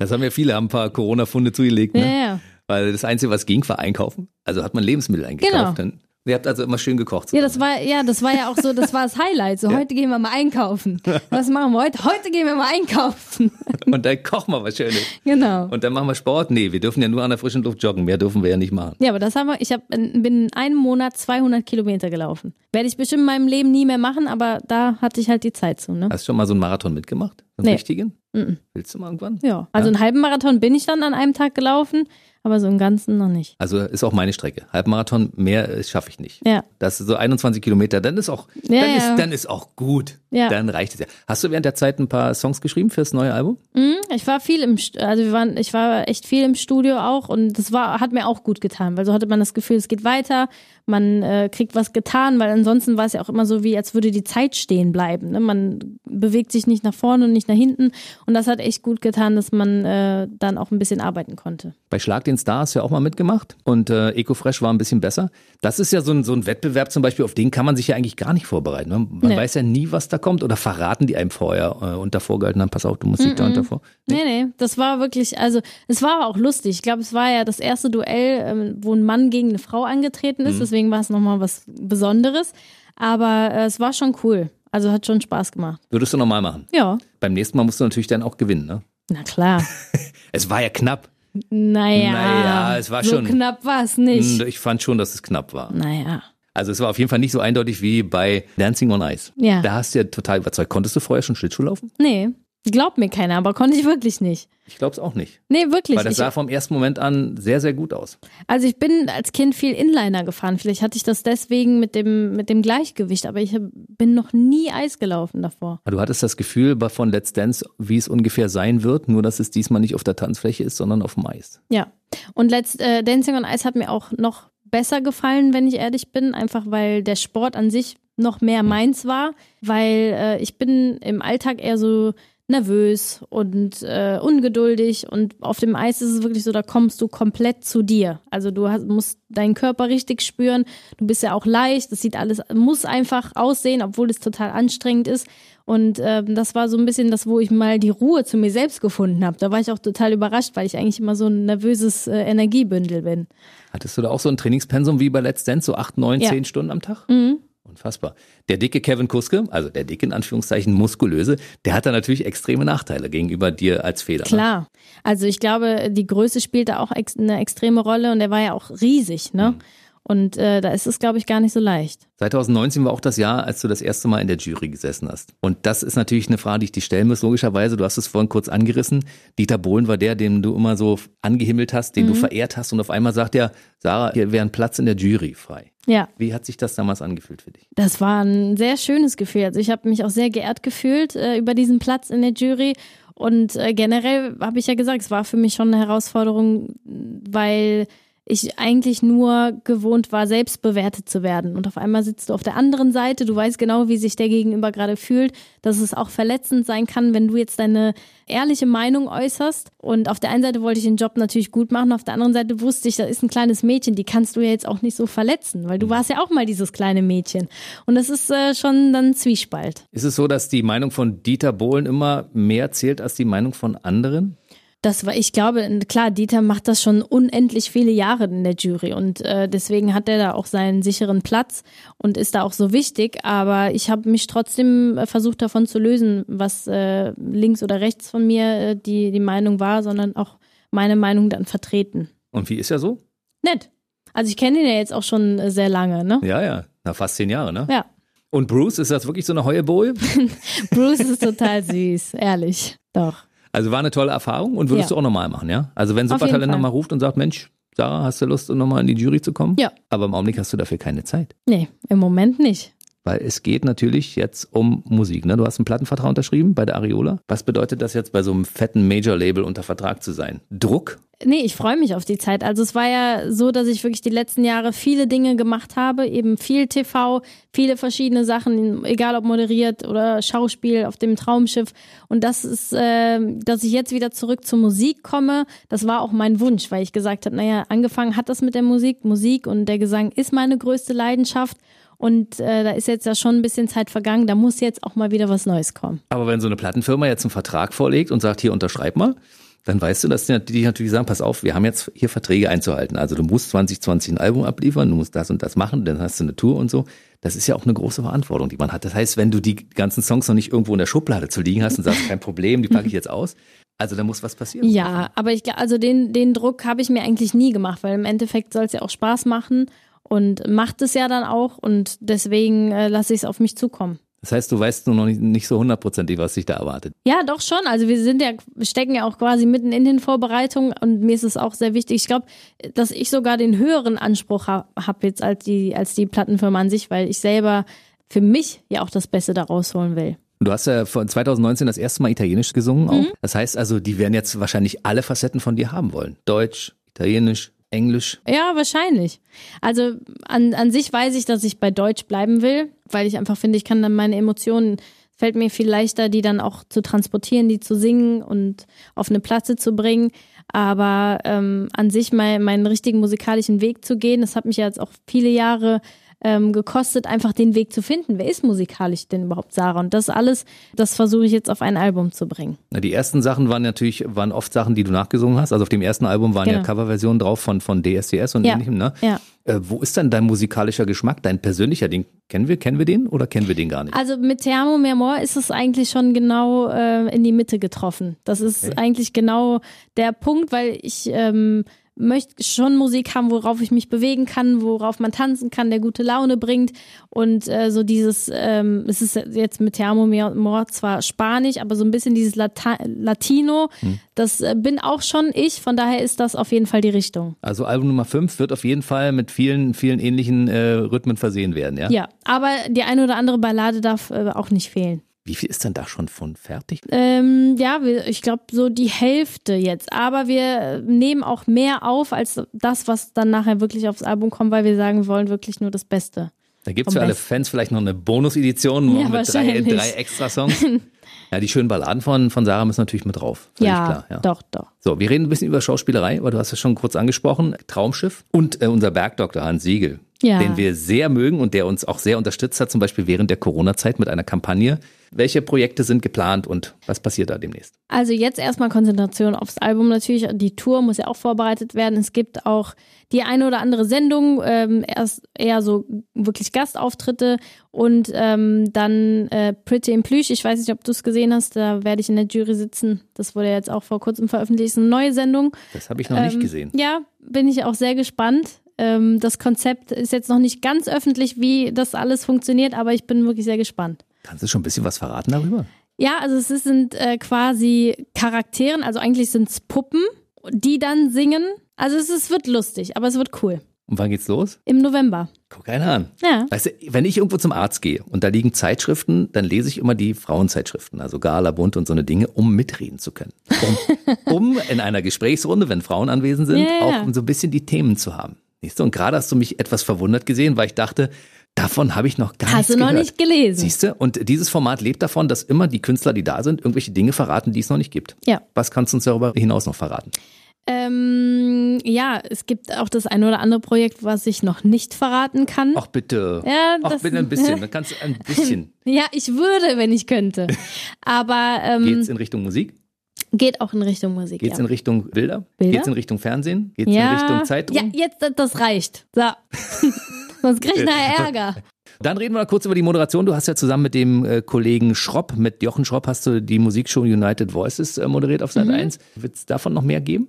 Das haben ja viele, haben ein paar Corona-Funde zugelegt. Ne? Ja, ja. Weil das Einzige, was ging, war einkaufen. Also hat man Lebensmittel eingekauft. Genau. Dann, Ihr habt also immer schön gekocht. Ja, das war, ja, das war ja auch so, das war das Highlight. So, ja. heute gehen wir mal einkaufen. Was machen wir heute? Heute gehen wir mal einkaufen. Und dann kochen wir was Schönes. Genau. Und dann machen wir Sport. Nee, wir dürfen ja nur an der frischen Luft joggen. Mehr dürfen wir ja nicht machen. Ja, aber das haben wir, ich hab, bin in einem Monat 200 Kilometer gelaufen. Werde ich bestimmt in meinem Leben nie mehr machen, aber da hatte ich halt die Zeit zu. Ne? Hast du schon mal so einen Marathon mitgemacht? Einen nee. richtigen? Mm Willst du mal irgendwann? Ja. Also ja. einen halben Marathon bin ich dann an einem Tag gelaufen aber so im Ganzen noch nicht. Also ist auch meine Strecke. Halbmarathon, mehr schaffe ich nicht. Ja. Das ist so 21 Kilometer, dann ist auch, ja, dann, ja. Ist, dann ist auch gut. Ja. Dann reicht es ja. Hast du während der Zeit ein paar Songs geschrieben fürs neue Album? Mhm, ich war viel im, also wir waren, ich war echt viel im Studio auch und das war, hat mir auch gut getan, weil so hatte man das Gefühl, es geht weiter, man äh, kriegt was getan, weil ansonsten war es ja auch immer so wie, als würde die Zeit stehen bleiben. Ne? Man bewegt sich nicht nach vorne und nicht nach hinten und das hat echt gut getan, dass man äh, dann auch ein bisschen arbeiten konnte. Bei Schlag den Star hast du ja auch mal mitgemacht und äh, Ecofresh war ein bisschen besser. Das ist ja so ein, so ein Wettbewerb zum Beispiel, auf den kann man sich ja eigentlich gar nicht vorbereiten. Ne? Man nee. weiß ja nie, was da kommt oder verraten die einem vorher äh, und davor gehalten haben, pass auf, du musst dich mm -mm. da und davor. Nee. nee, nee, das war wirklich, also es war auch lustig. Ich glaube, es war ja das erste Duell, ähm, wo ein Mann gegen eine Frau angetreten ist, mhm. deswegen war es nochmal was Besonderes. Aber äh, es war schon cool. Also hat schon Spaß gemacht. Würdest du nochmal machen? Ja. Beim nächsten Mal musst du natürlich dann auch gewinnen, ne? Na klar. es war ja knapp. Naja, naja es war so schon. knapp war es nicht. Hm, ich fand schon, dass es knapp war. Naja. Also es war auf jeden Fall nicht so eindeutig wie bei Dancing on Ice. Ja. Da hast du ja total überzeugt. Konntest du vorher schon Schlittschuh laufen? Nee. Glaubt mir keiner, aber konnte ich wirklich nicht. Ich glaube es auch nicht. Nee, wirklich. Weil das sah vom ersten Moment an sehr, sehr gut aus. Also ich bin als Kind viel Inliner gefahren. Vielleicht hatte ich das deswegen mit dem, mit dem Gleichgewicht, aber ich bin noch nie Eis gelaufen davor. Du hattest das Gefühl von Let's Dance, wie es ungefähr sein wird, nur dass es diesmal nicht auf der Tanzfläche ist, sondern auf dem Eis. Ja. Und Let's äh, Dancing on Ice hat mir auch noch besser gefallen, wenn ich ehrlich bin, einfach weil der Sport an sich noch mehr meins war, weil äh, ich bin im Alltag eher so nervös und äh, ungeduldig und auf dem Eis ist es wirklich so, da kommst du komplett zu dir. Also du hast, musst deinen Körper richtig spüren. Du bist ja auch leicht. Das sieht alles, muss einfach aussehen, obwohl es total anstrengend ist. Und äh, das war so ein bisschen das, wo ich mal die Ruhe zu mir selbst gefunden habe. Da war ich auch total überrascht, weil ich eigentlich immer so ein nervöses äh, Energiebündel bin. Hattest du da auch so ein Trainingspensum wie bei Let's Dance, so acht, neun, ja. zehn Stunden am Tag? Mhm. Unfassbar. Der dicke Kevin Kuske, also der dicke in Anführungszeichen muskulöse, der hat da natürlich extreme Nachteile gegenüber dir als Feder. Ne? Klar. Also ich glaube, die Größe spielt da auch eine extreme Rolle und er war ja auch riesig, ne? Mhm. Und äh, da ist es, glaube ich, gar nicht so leicht. 2019 war auch das Jahr, als du das erste Mal in der Jury gesessen hast. Und das ist natürlich eine Frage, die ich dir stellen muss, logischerweise. Du hast es vorhin kurz angerissen. Dieter Bohlen war der, den du immer so angehimmelt hast, den mhm. du verehrt hast. Und auf einmal sagt er, Sarah, hier wäre ein Platz in der Jury frei. Ja. Wie hat sich das damals angefühlt für dich? Das war ein sehr schönes Gefühl. Also ich habe mich auch sehr geehrt gefühlt äh, über diesen Platz in der Jury. Und äh, generell habe ich ja gesagt, es war für mich schon eine Herausforderung, weil ich eigentlich nur gewohnt war, selbst bewertet zu werden. Und auf einmal sitzt du auf der anderen Seite, du weißt genau, wie sich der Gegenüber gerade fühlt, dass es auch verletzend sein kann, wenn du jetzt deine ehrliche Meinung äußerst. Und auf der einen Seite wollte ich den Job natürlich gut machen, auf der anderen Seite wusste ich, da ist ein kleines Mädchen, die kannst du ja jetzt auch nicht so verletzen, weil du mhm. warst ja auch mal dieses kleine Mädchen. Und das ist äh, schon dann Zwiespalt. Ist es so, dass die Meinung von Dieter Bohlen immer mehr zählt als die Meinung von anderen? Das war, ich glaube, klar, Dieter macht das schon unendlich viele Jahre in der Jury und äh, deswegen hat er da auch seinen sicheren Platz und ist da auch so wichtig. Aber ich habe mich trotzdem äh, versucht davon zu lösen, was äh, links oder rechts von mir äh, die, die Meinung war, sondern auch meine Meinung dann vertreten. Und wie ist er so? Nett. Also ich kenne ihn ja jetzt auch schon äh, sehr lange, ne? Ja, ja. Na, fast zehn Jahre, ne? Ja. Und Bruce, ist das wirklich so eine Heueboje? Bruce ist total süß, ehrlich. Doch. Also war eine tolle Erfahrung und würdest ja. du auch nochmal machen, ja? Also wenn Supertalent nochmal ruft und sagt, Mensch, Sarah, hast du Lust, nochmal in die Jury zu kommen? Ja. Aber im Augenblick hast du dafür keine Zeit. Nee, im Moment nicht. Weil es geht natürlich jetzt um Musik. Ne? Du hast einen Plattenvertrag unterschrieben bei der Ariola. Was bedeutet das jetzt bei so einem fetten Major-Label unter Vertrag zu sein? Druck? Nee, ich freue mich auf die Zeit. Also es war ja so, dass ich wirklich die letzten Jahre viele Dinge gemacht habe, eben viel TV, viele verschiedene Sachen, egal ob moderiert oder Schauspiel auf dem Traumschiff. Und das ist, äh, dass ich jetzt wieder zurück zur Musik komme, das war auch mein Wunsch, weil ich gesagt habe, naja, angefangen hat das mit der Musik, Musik und der Gesang ist meine größte Leidenschaft. Und äh, da ist jetzt ja schon ein bisschen Zeit vergangen, da muss jetzt auch mal wieder was Neues kommen. Aber wenn so eine Plattenfirma jetzt einen Vertrag vorlegt und sagt, hier unterschreib mal, dann weißt du, dass die, die natürlich sagen, pass auf, wir haben jetzt hier Verträge einzuhalten. Also du musst 2020 ein Album abliefern, du musst das und das machen, dann hast du eine Tour und so. Das ist ja auch eine große Verantwortung, die man hat. Das heißt, wenn du die ganzen Songs noch nicht irgendwo in der Schublade zu liegen hast und sagst, kein Problem, die packe ich jetzt aus, also da muss was passieren. Ja, aber ich also den, den Druck habe ich mir eigentlich nie gemacht, weil im Endeffekt soll es ja auch Spaß machen und macht es ja dann auch und deswegen äh, lasse ich es auf mich zukommen. Das heißt, du weißt nur noch nicht, nicht so hundertprozentig, was sich da erwartet. Ja, doch schon. Also wir sind ja, stecken ja auch quasi mitten in den Vorbereitungen und mir ist es auch sehr wichtig. Ich glaube, dass ich sogar den höheren Anspruch habe hab jetzt als die, als die Plattenfirma an sich, weil ich selber für mich ja auch das Beste da rausholen will. Du hast ja von 2019 das erste Mal Italienisch gesungen auch. Mhm. Das heißt also, die werden jetzt wahrscheinlich alle Facetten von dir haben wollen. Deutsch, Italienisch, Englisch? Ja, wahrscheinlich. Also an, an sich weiß ich, dass ich bei Deutsch bleiben will, weil ich einfach finde, ich kann dann meine Emotionen, fällt mir viel leichter, die dann auch zu transportieren, die zu singen und auf eine Platte zu bringen. Aber ähm, an sich mal meinen richtigen musikalischen Weg zu gehen, das hat mich jetzt auch viele Jahre ähm, gekostet, einfach den Weg zu finden. Wer ist musikalisch denn überhaupt Sarah? Und das alles, das versuche ich jetzt auf ein Album zu bringen. Na, die ersten Sachen waren natürlich, waren oft Sachen, die du nachgesungen hast. Also auf dem ersten Album waren genau. ja Coverversionen drauf von, von DSDS und ja. ähnlichem, ne? Ja. Äh, wo ist denn dein musikalischer Geschmack, dein persönlicher Ding? Kennen wir, kennen wir den oder kennen wir den gar nicht? Also mit Thermo Mermor ist es eigentlich schon genau äh, in die Mitte getroffen. Das ist okay. eigentlich genau der Punkt, weil ich ähm, möchte schon Musik haben, worauf ich mich bewegen kann, worauf man tanzen kann, der gute Laune bringt. Und äh, so dieses, ähm, es ist jetzt mit Thermomor zwar Spanisch, aber so ein bisschen dieses Lata Latino, hm. das äh, bin auch schon ich, von daher ist das auf jeden Fall die Richtung. Also Album Nummer 5 wird auf jeden Fall mit vielen, vielen ähnlichen äh, Rhythmen versehen werden, ja? Ja, aber die eine oder andere Ballade darf äh, auch nicht fehlen. Wie viel ist denn da schon von fertig? Ähm, ja, ich glaube so die Hälfte jetzt. Aber wir nehmen auch mehr auf als das, was dann nachher wirklich aufs Album kommt, weil wir sagen, wir wollen wirklich nur das Beste. Da gibt es für alle Fans vielleicht noch eine Bonus-Edition ja, mit drei, drei extra Songs. ja, die schönen Balladen von, von Sarah müssen natürlich mit drauf. Ja, klar, ja, doch, doch. So, wir reden ein bisschen über Schauspielerei, weil du hast es schon kurz angesprochen. Traumschiff und äh, unser Bergdoktor Hans Siegel, ja. den wir sehr mögen und der uns auch sehr unterstützt hat, zum Beispiel während der Corona-Zeit mit einer Kampagne. Welche Projekte sind geplant und was passiert da demnächst? Also jetzt erstmal Konzentration aufs Album natürlich. Die Tour muss ja auch vorbereitet werden. Es gibt auch die eine oder andere Sendung, ähm, erst eher so wirklich Gastauftritte und ähm, dann äh, Pretty in Plüsch. Ich weiß nicht, ob du es gesehen hast. Da werde ich in der Jury sitzen. Das wurde jetzt auch vor kurzem veröffentlicht. Das ist eine neue Sendung. Das habe ich noch ähm, nicht gesehen. Ja, bin ich auch sehr gespannt. Ähm, das Konzept ist jetzt noch nicht ganz öffentlich, wie das alles funktioniert, aber ich bin wirklich sehr gespannt. Kannst du schon ein bisschen was verraten darüber? Ja, also es sind äh, quasi Charakteren, also eigentlich sind es Puppen, die dann singen. Also es, es wird lustig, aber es wird cool. Und wann geht's los? Im November. Guck einer an. Ja. Weißt du, wenn ich irgendwo zum Arzt gehe und da liegen Zeitschriften, dann lese ich immer die Frauenzeitschriften, also Gala, Bund und so eine Dinge, um mitreden zu können. Um, um in einer Gesprächsrunde, wenn Frauen anwesend sind, yeah. auch so ein bisschen die Themen zu haben. Siehst du? Und gerade hast du mich etwas verwundert gesehen, weil ich dachte, davon habe ich noch gar Hast nichts gehört. Hast du noch nicht gelesen. Siehst du? Und dieses Format lebt davon, dass immer die Künstler, die da sind, irgendwelche Dinge verraten, die es noch nicht gibt. Ja. Was kannst du uns darüber hinaus noch verraten? Ähm, ja, es gibt auch das eine oder andere Projekt, was ich noch nicht verraten kann. Ach bitte. Ja, Ach bitte ein bisschen. Man kannst ein bisschen. ja, ich würde, wenn ich könnte. Aber ähm, geht's in Richtung Musik? Geht auch in Richtung Musik. Geht's ja. in Richtung Bilder? Bilder? Geht's in Richtung Fernsehen? Geht's ja. in Richtung Zeitung? Ja, jetzt, das reicht. So. Sonst krieg ich nachher Ärger. Dann reden wir mal kurz über die Moderation. Du hast ja zusammen mit dem äh, Kollegen Schropp, mit Jochen Schropp, hast du die Musikshow United Voices äh, moderiert auf Sat mhm. 1. Wird es davon noch mehr geben?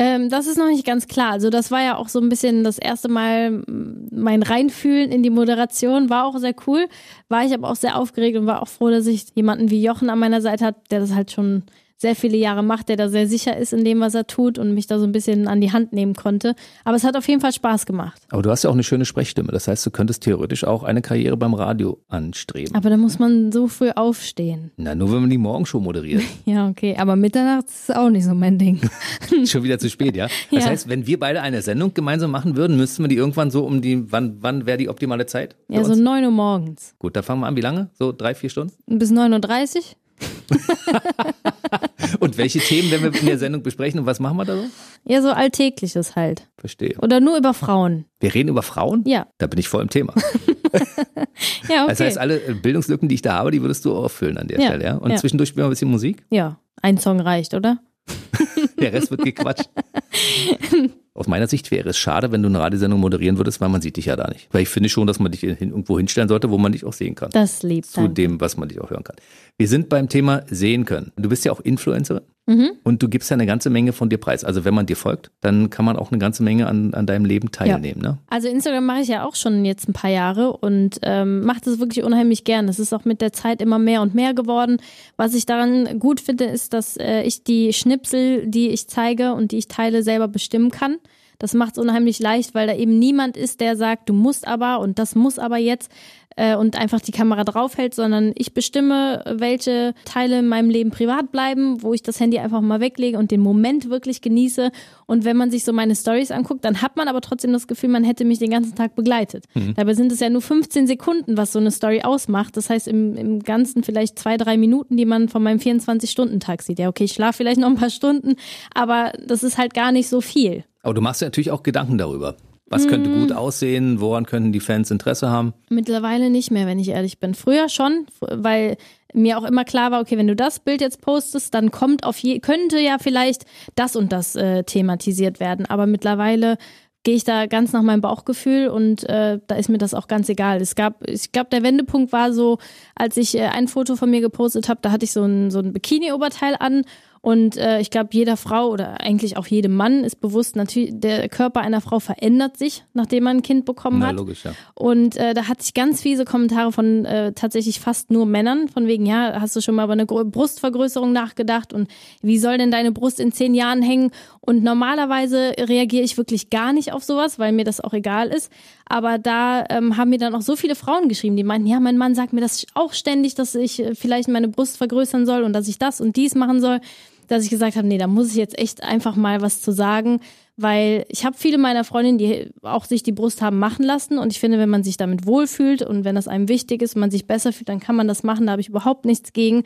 Ähm, das ist noch nicht ganz klar. Also das war ja auch so ein bisschen das erste Mal mein Reinfühlen in die Moderation. War auch sehr cool. War ich aber auch sehr aufgeregt und war auch froh, dass ich jemanden wie Jochen an meiner Seite hat, der das halt schon sehr viele Jahre macht, der da sehr sicher ist in dem, was er tut und mich da so ein bisschen an die Hand nehmen konnte. Aber es hat auf jeden Fall Spaß gemacht. Aber du hast ja auch eine schöne Sprechstimme. Das heißt, du könntest theoretisch auch eine Karriere beim Radio anstreben. Aber da muss man so früh aufstehen. Na, nur wenn man die Morgenshow moderiert. ja, okay. Aber mitternachts ist auch nicht so mein Ding. Schon wieder zu spät, ja? Das ja. heißt, wenn wir beide eine Sendung gemeinsam machen würden, müssten wir die irgendwann so um die, wann, wann wäre die optimale Zeit? Ja, so 9 Uhr morgens. Gut, da fangen wir an. Wie lange? So drei, vier Stunden? Bis 9.30 Uhr. und welche Themen werden wir in der Sendung besprechen und was machen wir da so? Ja, so Alltägliches halt. Verstehe. Oder nur über Frauen. Wir reden über Frauen? Ja. Da bin ich voll im Thema. ja, okay. Das heißt, alle Bildungslücken, die ich da habe, die würdest du auffüllen an der ja. Stelle, ja? Und ja. zwischendurch spielen wir ein bisschen Musik? Ja, ein Song reicht, oder? Der Rest wird gequatscht. Aus meiner Sicht wäre es schade, wenn du eine Radiosendung moderieren würdest, weil man sieht dich ja da nicht. Weil ich finde schon, dass man dich irgendwo hinstellen sollte, wo man dich auch sehen kann. Das lieb. Zu danke. dem, was man dich auch hören kann. Wir sind beim Thema sehen können. Du bist ja auch Influencerin. Mhm. Und du gibst ja eine ganze Menge von dir preis. Also wenn man dir folgt, dann kann man auch eine ganze Menge an, an deinem Leben teilnehmen. Ja. Ne? Also Instagram mache ich ja auch schon jetzt ein paar Jahre und ähm, mache das wirklich unheimlich gern. Das ist auch mit der Zeit immer mehr und mehr geworden. Was ich daran gut finde, ist, dass äh, ich die Schnipsel, die ich zeige und die ich teile, selber bestimmen kann. Das macht es unheimlich leicht, weil da eben niemand ist, der sagt, du musst aber und das muss aber jetzt, äh, und einfach die Kamera draufhält, sondern ich bestimme, welche Teile in meinem Leben privat bleiben, wo ich das Handy einfach mal weglege und den Moment wirklich genieße. Und wenn man sich so meine Stories anguckt, dann hat man aber trotzdem das Gefühl, man hätte mich den ganzen Tag begleitet. Mhm. Dabei sind es ja nur 15 Sekunden, was so eine Story ausmacht. Das heißt im, im Ganzen vielleicht zwei, drei Minuten, die man von meinem 24-Stunden-Tag sieht. Ja, okay, ich schlafe vielleicht noch ein paar Stunden, aber das ist halt gar nicht so viel. Aber du machst ja natürlich auch Gedanken darüber. Was könnte gut hm. aussehen? Woran könnten die Fans Interesse haben? Mittlerweile nicht mehr, wenn ich ehrlich bin. Früher schon, weil mir auch immer klar war, okay, wenn du das Bild jetzt postest, dann kommt auf je, könnte ja vielleicht das und das äh, thematisiert werden. Aber mittlerweile gehe ich da ganz nach meinem Bauchgefühl und äh, da ist mir das auch ganz egal. Es gab, ich glaube, der Wendepunkt war so, als ich äh, ein Foto von mir gepostet habe, da hatte ich so ein, so ein Bikini-Oberteil an und äh, ich glaube, jeder Frau oder eigentlich auch jedem Mann ist bewusst, natürlich, der Körper einer Frau verändert sich, nachdem man ein Kind bekommen Na, hat. Logisch, ja. Und äh, da hatte ich ganz fiese Kommentare von äh, tatsächlich fast nur Männern, von wegen, ja, hast du schon mal über eine Brustvergrößerung nachgedacht und wie soll denn deine Brust in zehn Jahren hängen? Und normalerweise reagiere ich wirklich gar nicht auf sowas, weil mir das auch egal ist. Aber da ähm, haben mir dann auch so viele Frauen geschrieben, die meinten, ja, mein Mann sagt mir das auch ständig, dass ich äh, vielleicht meine Brust vergrößern soll und dass ich das und dies machen soll, dass ich gesagt habe, nee, da muss ich jetzt echt einfach mal was zu sagen, weil ich habe viele meiner Freundinnen, die auch sich die Brust haben machen lassen und ich finde, wenn man sich damit wohlfühlt und wenn das einem wichtig ist und man sich besser fühlt, dann kann man das machen, da habe ich überhaupt nichts gegen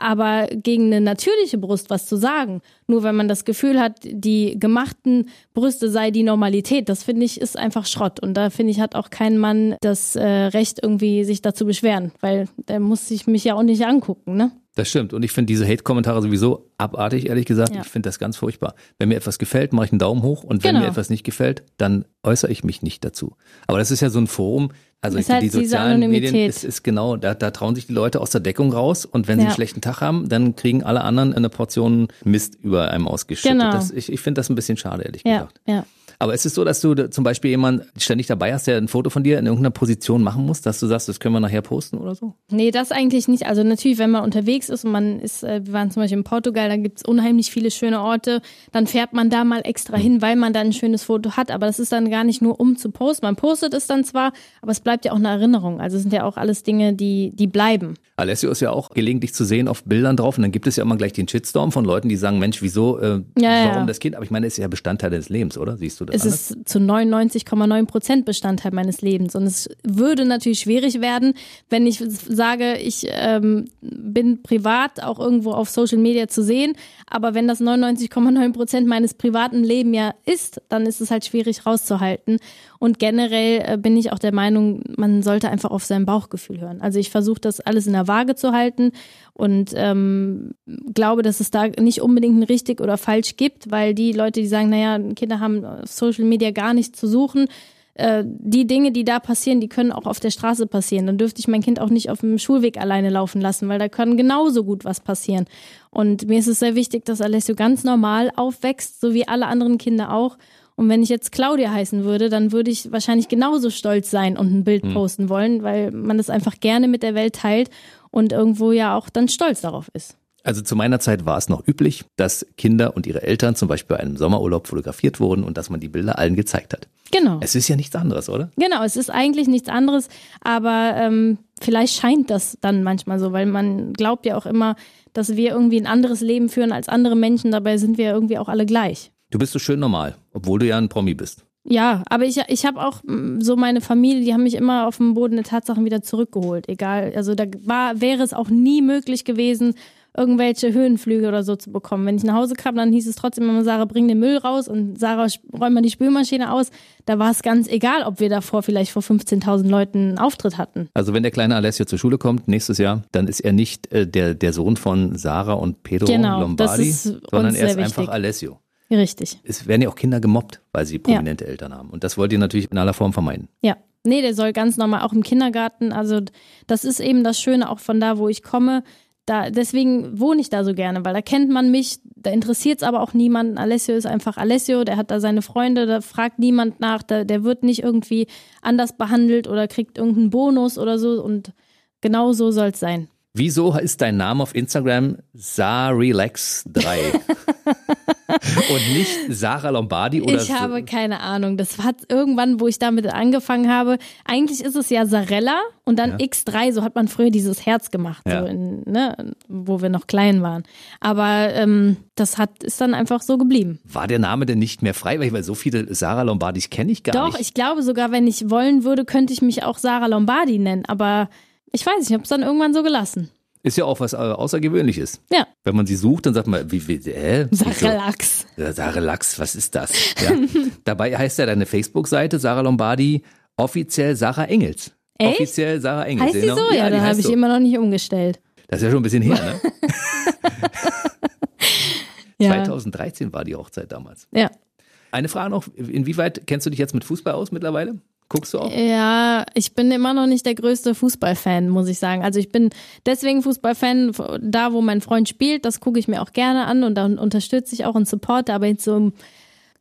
aber gegen eine natürliche Brust was zu sagen. Nur wenn man das Gefühl hat, die gemachten Brüste sei die Normalität, das finde ich ist einfach Schrott. Und da finde ich, hat auch kein Mann das äh, Recht, irgendwie sich dazu beschweren, weil der muss sich mich ja auch nicht angucken, ne? Das stimmt. Und ich finde diese Hate-Kommentare sowieso abartig, ehrlich gesagt. Ja. Ich finde das ganz furchtbar. Wenn mir etwas gefällt, mache ich einen Daumen hoch. Und wenn genau. mir etwas nicht gefällt, dann äußere ich mich nicht dazu. Aber das ist ja so ein Forum, also das heißt, die sozialen Medien ist, ist genau, da, da trauen sich die Leute aus der Deckung raus und wenn sie einen schlechten Tag haben, dann kriegen alle anderen eine Portion Mist über einem ausgeschüttet. Genau. Das, ich ich finde das ein bisschen schade, ehrlich ja, gesagt. Ja. Aber ist es so, dass du zum Beispiel jemanden ständig dabei hast, der ein Foto von dir in irgendeiner Position machen muss, dass du sagst, das können wir nachher posten oder so? Nee, das eigentlich nicht. Also natürlich, wenn man unterwegs ist und man ist, äh, wir waren zum Beispiel in Portugal, da gibt's unheimlich viele schöne Orte, dann fährt man da mal extra hin, weil man dann ein schönes Foto hat. Aber das ist dann gar nicht nur um zu posten. Man postet es dann zwar, aber es bleibt ja auch eine Erinnerung. Also es sind ja auch alles Dinge, die, die bleiben. Alessio ist ja auch gelegentlich zu sehen auf Bildern drauf und dann gibt es ja immer gleich den Shitstorm von Leuten, die sagen, Mensch, wieso, äh, ja, warum ja. das Kind? Aber ich meine, es ist ja Bestandteil des Lebens, oder? Siehst du das? Es anders? ist zu 99,9 Prozent Bestandteil meines Lebens. Und es würde natürlich schwierig werden, wenn ich sage, ich ähm, bin privat auch irgendwo auf Social Media zu sehen, aber wenn das 99,9 Prozent meines privaten Lebens ja ist, dann ist es halt schwierig rauszuhalten und generell äh, bin ich auch der Meinung, man sollte einfach auf sein Bauchgefühl hören. Also ich versuche das alles in der Waage zu halten und ähm, glaube, dass es da nicht unbedingt ein richtig oder falsch gibt, weil die Leute, die sagen, naja, Kinder haben Social Media gar nichts zu suchen, äh, die Dinge, die da passieren, die können auch auf der Straße passieren. Dann dürfte ich mein Kind auch nicht auf dem Schulweg alleine laufen lassen, weil da kann genauso gut was passieren. Und mir ist es sehr wichtig, dass Alessio ganz normal aufwächst, so wie alle anderen Kinder auch. Und wenn ich jetzt Claudia heißen würde, dann würde ich wahrscheinlich genauso stolz sein und ein Bild mhm. posten wollen, weil man das einfach gerne mit der Welt teilt und irgendwo ja auch dann stolz darauf ist. Also zu meiner Zeit war es noch üblich, dass Kinder und ihre Eltern zum Beispiel bei einem Sommerurlaub fotografiert wurden und dass man die Bilder allen gezeigt hat. Genau. Es ist ja nichts anderes, oder? Genau, es ist eigentlich nichts anderes, aber ähm, vielleicht scheint das dann manchmal so, weil man glaubt ja auch immer, dass wir irgendwie ein anderes Leben führen als andere Menschen, dabei sind wir irgendwie auch alle gleich. Du bist so schön normal, obwohl du ja ein Promi bist. Ja, aber ich, ich habe auch mm, so meine Familie, die haben mich immer auf dem Boden der Tatsachen wieder zurückgeholt. Egal, also da war, wäre es auch nie möglich gewesen, irgendwelche Höhenflüge oder so zu bekommen. Wenn ich nach Hause kam, dann hieß es trotzdem immer, Sarah, bring den Müll raus und Sarah, räum mal die Spülmaschine aus. Da war es ganz egal, ob wir davor vielleicht vor 15.000 Leuten einen Auftritt hatten. Also wenn der kleine Alessio zur Schule kommt nächstes Jahr, dann ist er nicht äh, der, der Sohn von Sarah und Pedro Genau, Lombardi, sondern er ist sehr einfach wichtig. Alessio. Richtig. Es werden ja auch Kinder gemobbt, weil sie prominente Eltern haben. Und das wollt ihr natürlich in aller Form vermeiden. Ja. Nee, der soll ganz normal auch im Kindergarten. Also das ist eben das Schöne auch von da, wo ich komme. Da, deswegen wohne ich da so gerne, weil da kennt man mich, da interessiert es aber auch niemanden. Alessio ist einfach Alessio, der hat da seine Freunde, da fragt niemand nach, da, der wird nicht irgendwie anders behandelt oder kriegt irgendeinen Bonus oder so und genau so soll es sein. Wieso ist dein Name auf Instagram Sarelax3 und nicht Sarah Lombardi oder Ich habe keine Ahnung. Das hat irgendwann, wo ich damit angefangen habe. Eigentlich ist es ja Sarella und dann X3. So hat man früher dieses Herz gemacht, Ja. so in, ne, wo wir noch klein waren. Aber ähm, das hat ist dann einfach so geblieben. war der Name denn nicht mehr frei? Weil so viele Sarah Lombardis kenne ich gar Doch, nicht. ich glaube sogar, wenn ich wollen würde, könnte ich mich auch Sarah Lombardi nennen. Aber ich weiß, nicht, ich habe es dann irgendwann so gelassen. Ist ja auch was äh, Außergewöhnliches. Ja, Wenn man sie sucht, dann sagt man, wie, wie hä? Ja, Sarah Lachs, was ist das? Ja. Dabei heißt ja deine Facebook-Seite Sarah Lombardi offiziell Sarah Engels. Echt? Offiziell Sarah Engels. Heißt die Genau. so? Ja, die dann habe ich so. immer noch nicht umgestellt. Das ist ja schon ein bisschen her, ne? Ja. 2013 war die Hochzeit damals. Ja. Eine Frage noch, inwieweit kennst du dich jetzt mit Fußball aus mittlerweile? Guckst du auch? Ja, ich bin immer noch nicht der größte Fußballfan, muss ich sagen. Also ich bin deswegen Fußballfan, da wo mein Freund spielt, das gucke ich mir auch gerne an und dann unterstütze ich auch und supporte, aber jetzt so,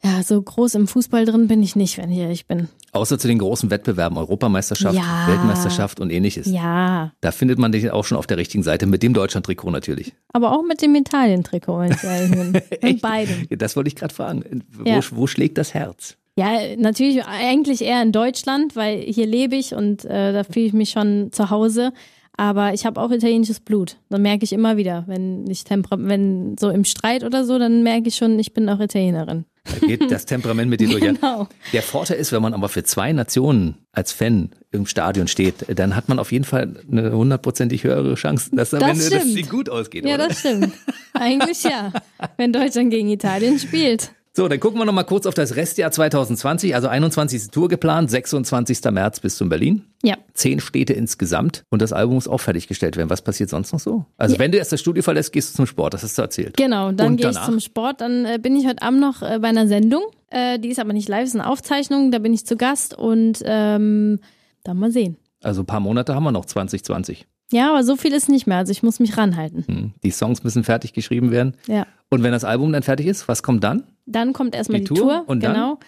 ja, so groß im Fußball drin bin ich nicht, wenn ich ehrlich bin. Außer zu den großen Wettbewerben, Europameisterschaft, Ja. Weltmeisterschaft und ähnliches. Ja, Da findet man dich auch schon auf der richtigen Seite, mit dem Deutschland-Trikot natürlich. aber auch mit dem Italien-Trikot, wenn ich ehrlich bin. Mit beidem. Ja, Das wollte ich gerade fragen. Wo, Ja. wo schlägt das Herz? Ja, natürlich eigentlich eher in Deutschland, weil hier lebe ich und äh, da fühle ich mich schon zu Hause. Aber ich habe auch italienisches Blut. Das merke ich immer wieder. Wenn ich Temper wenn so im Streit oder so, dann merke ich schon, ich bin auch Italienerin. Da geht das Temperament mit dir durch. Genau. Der Vorteil ist, wenn man aber für zwei Nationen als Fan im Stadion steht, dann hat man auf jeden Fall eine hundertprozentig höhere Chance, dass am Das Ende das gut ausgeht. Ja, oder? das stimmt. Eigentlich ja. Wenn Deutschland gegen Italien spielt. So, dann gucken wir noch mal kurz auf das Restjahr 2020. Also 21. Tour geplant, 26. März bis zum Berlin. Ja. Zehn Städte insgesamt und das Album muss auch fertiggestellt werden. Was passiert sonst noch so? Also wenn du erst das Studio verlässt, gehst du zum Sport, das hast du erzählt. Genau, dann gehe ich zum Sport. Dann äh, bin ich heute Abend noch äh, bei einer Sendung. Äh, die ist aber nicht live, ist eine Aufzeichnung. Da bin ich zu Gast und ähm, dann mal sehen. Also ein paar Monate haben wir noch 2020. Ja, aber so viel ist nicht mehr. Also ich muss mich ranhalten. Hm. Die Songs müssen fertig geschrieben werden. Ja. Und wenn das Album dann fertig ist, was kommt dann? Dann kommt erstmal Die die, Tour Tour. und dann? genau.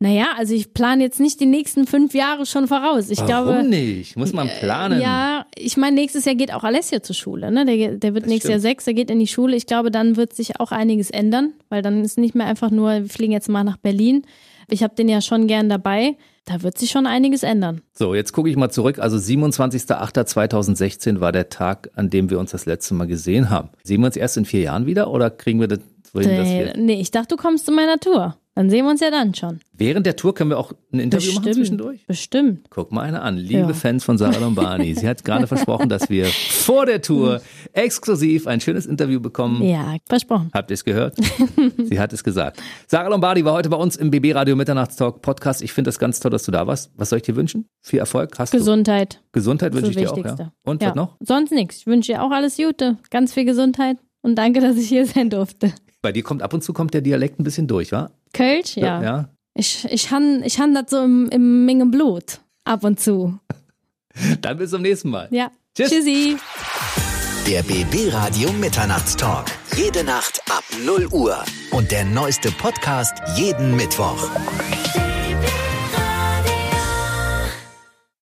Naja, also ich plane jetzt nicht die nächsten fünf Jahre schon voraus. Ich Warum glaube. nicht? Muss man planen. Ja, ich meine, nächstes Jahr geht auch Alessio zur Schule. Ne? Der, der wird Das nächstes stimmt. Jahr sechs, der geht in die Schule. Ich glaube, dann wird sich auch einiges ändern, weil dann ist nicht mehr einfach nur, wir fliegen jetzt mal nach Berlin. Ich habe den ja schon gern dabei. Da wird sich schon einiges ändern. So, jetzt gucke ich mal zurück. Also 27.08.2016 war der Tag, an dem wir uns das letzte Mal gesehen haben. Sehen wir uns erst in vier Jahren wieder oder kriegen wir das wohin, dass Nee, wir nee, ich dachte, du kommst zu meiner Tour. Dann sehen wir uns ja dann schon. während der Tour können wir auch ein Interview machen Bestimmt. zwischendurch? Bestimmt. Guck mal eine an. Liebe Ja. Fans von Sarah Lombardi. Sie hat gerade versprochen, dass wir vor der Tour exklusiv ein schönes Interview bekommen. Ja, versprochen. Habt ihr es gehört? Sie hat es gesagt. Sarah Lombardi war heute bei uns im BB Radio Mitternachtstalk Podcast. Ich finde das ganz toll, dass du da warst. Was soll ich dir wünschen? Viel Erfolg. Hast Gesundheit. du? Gesundheit Das wünsche ich dir das auch. Ja. Und ja. was noch? Sonst nichts. Ich wünsche dir auch alles Gute. Ganz viel Gesundheit. Und danke, dass ich hier sein durfte. Bei dir kommt ab und zu kommt der Dialekt ein bisschen durch, wa? Kölsch, ja. ja. Ich, ich han, ich han das so im, im Menge Blut. Ab und zu. Dann bis zum nächsten Mal. Ja. Tschüss. Tschüssi. Der BB Radio Mitternachtstalk. Jede Nacht ab 0 Uhr. Und der neueste Podcast jeden Mittwoch.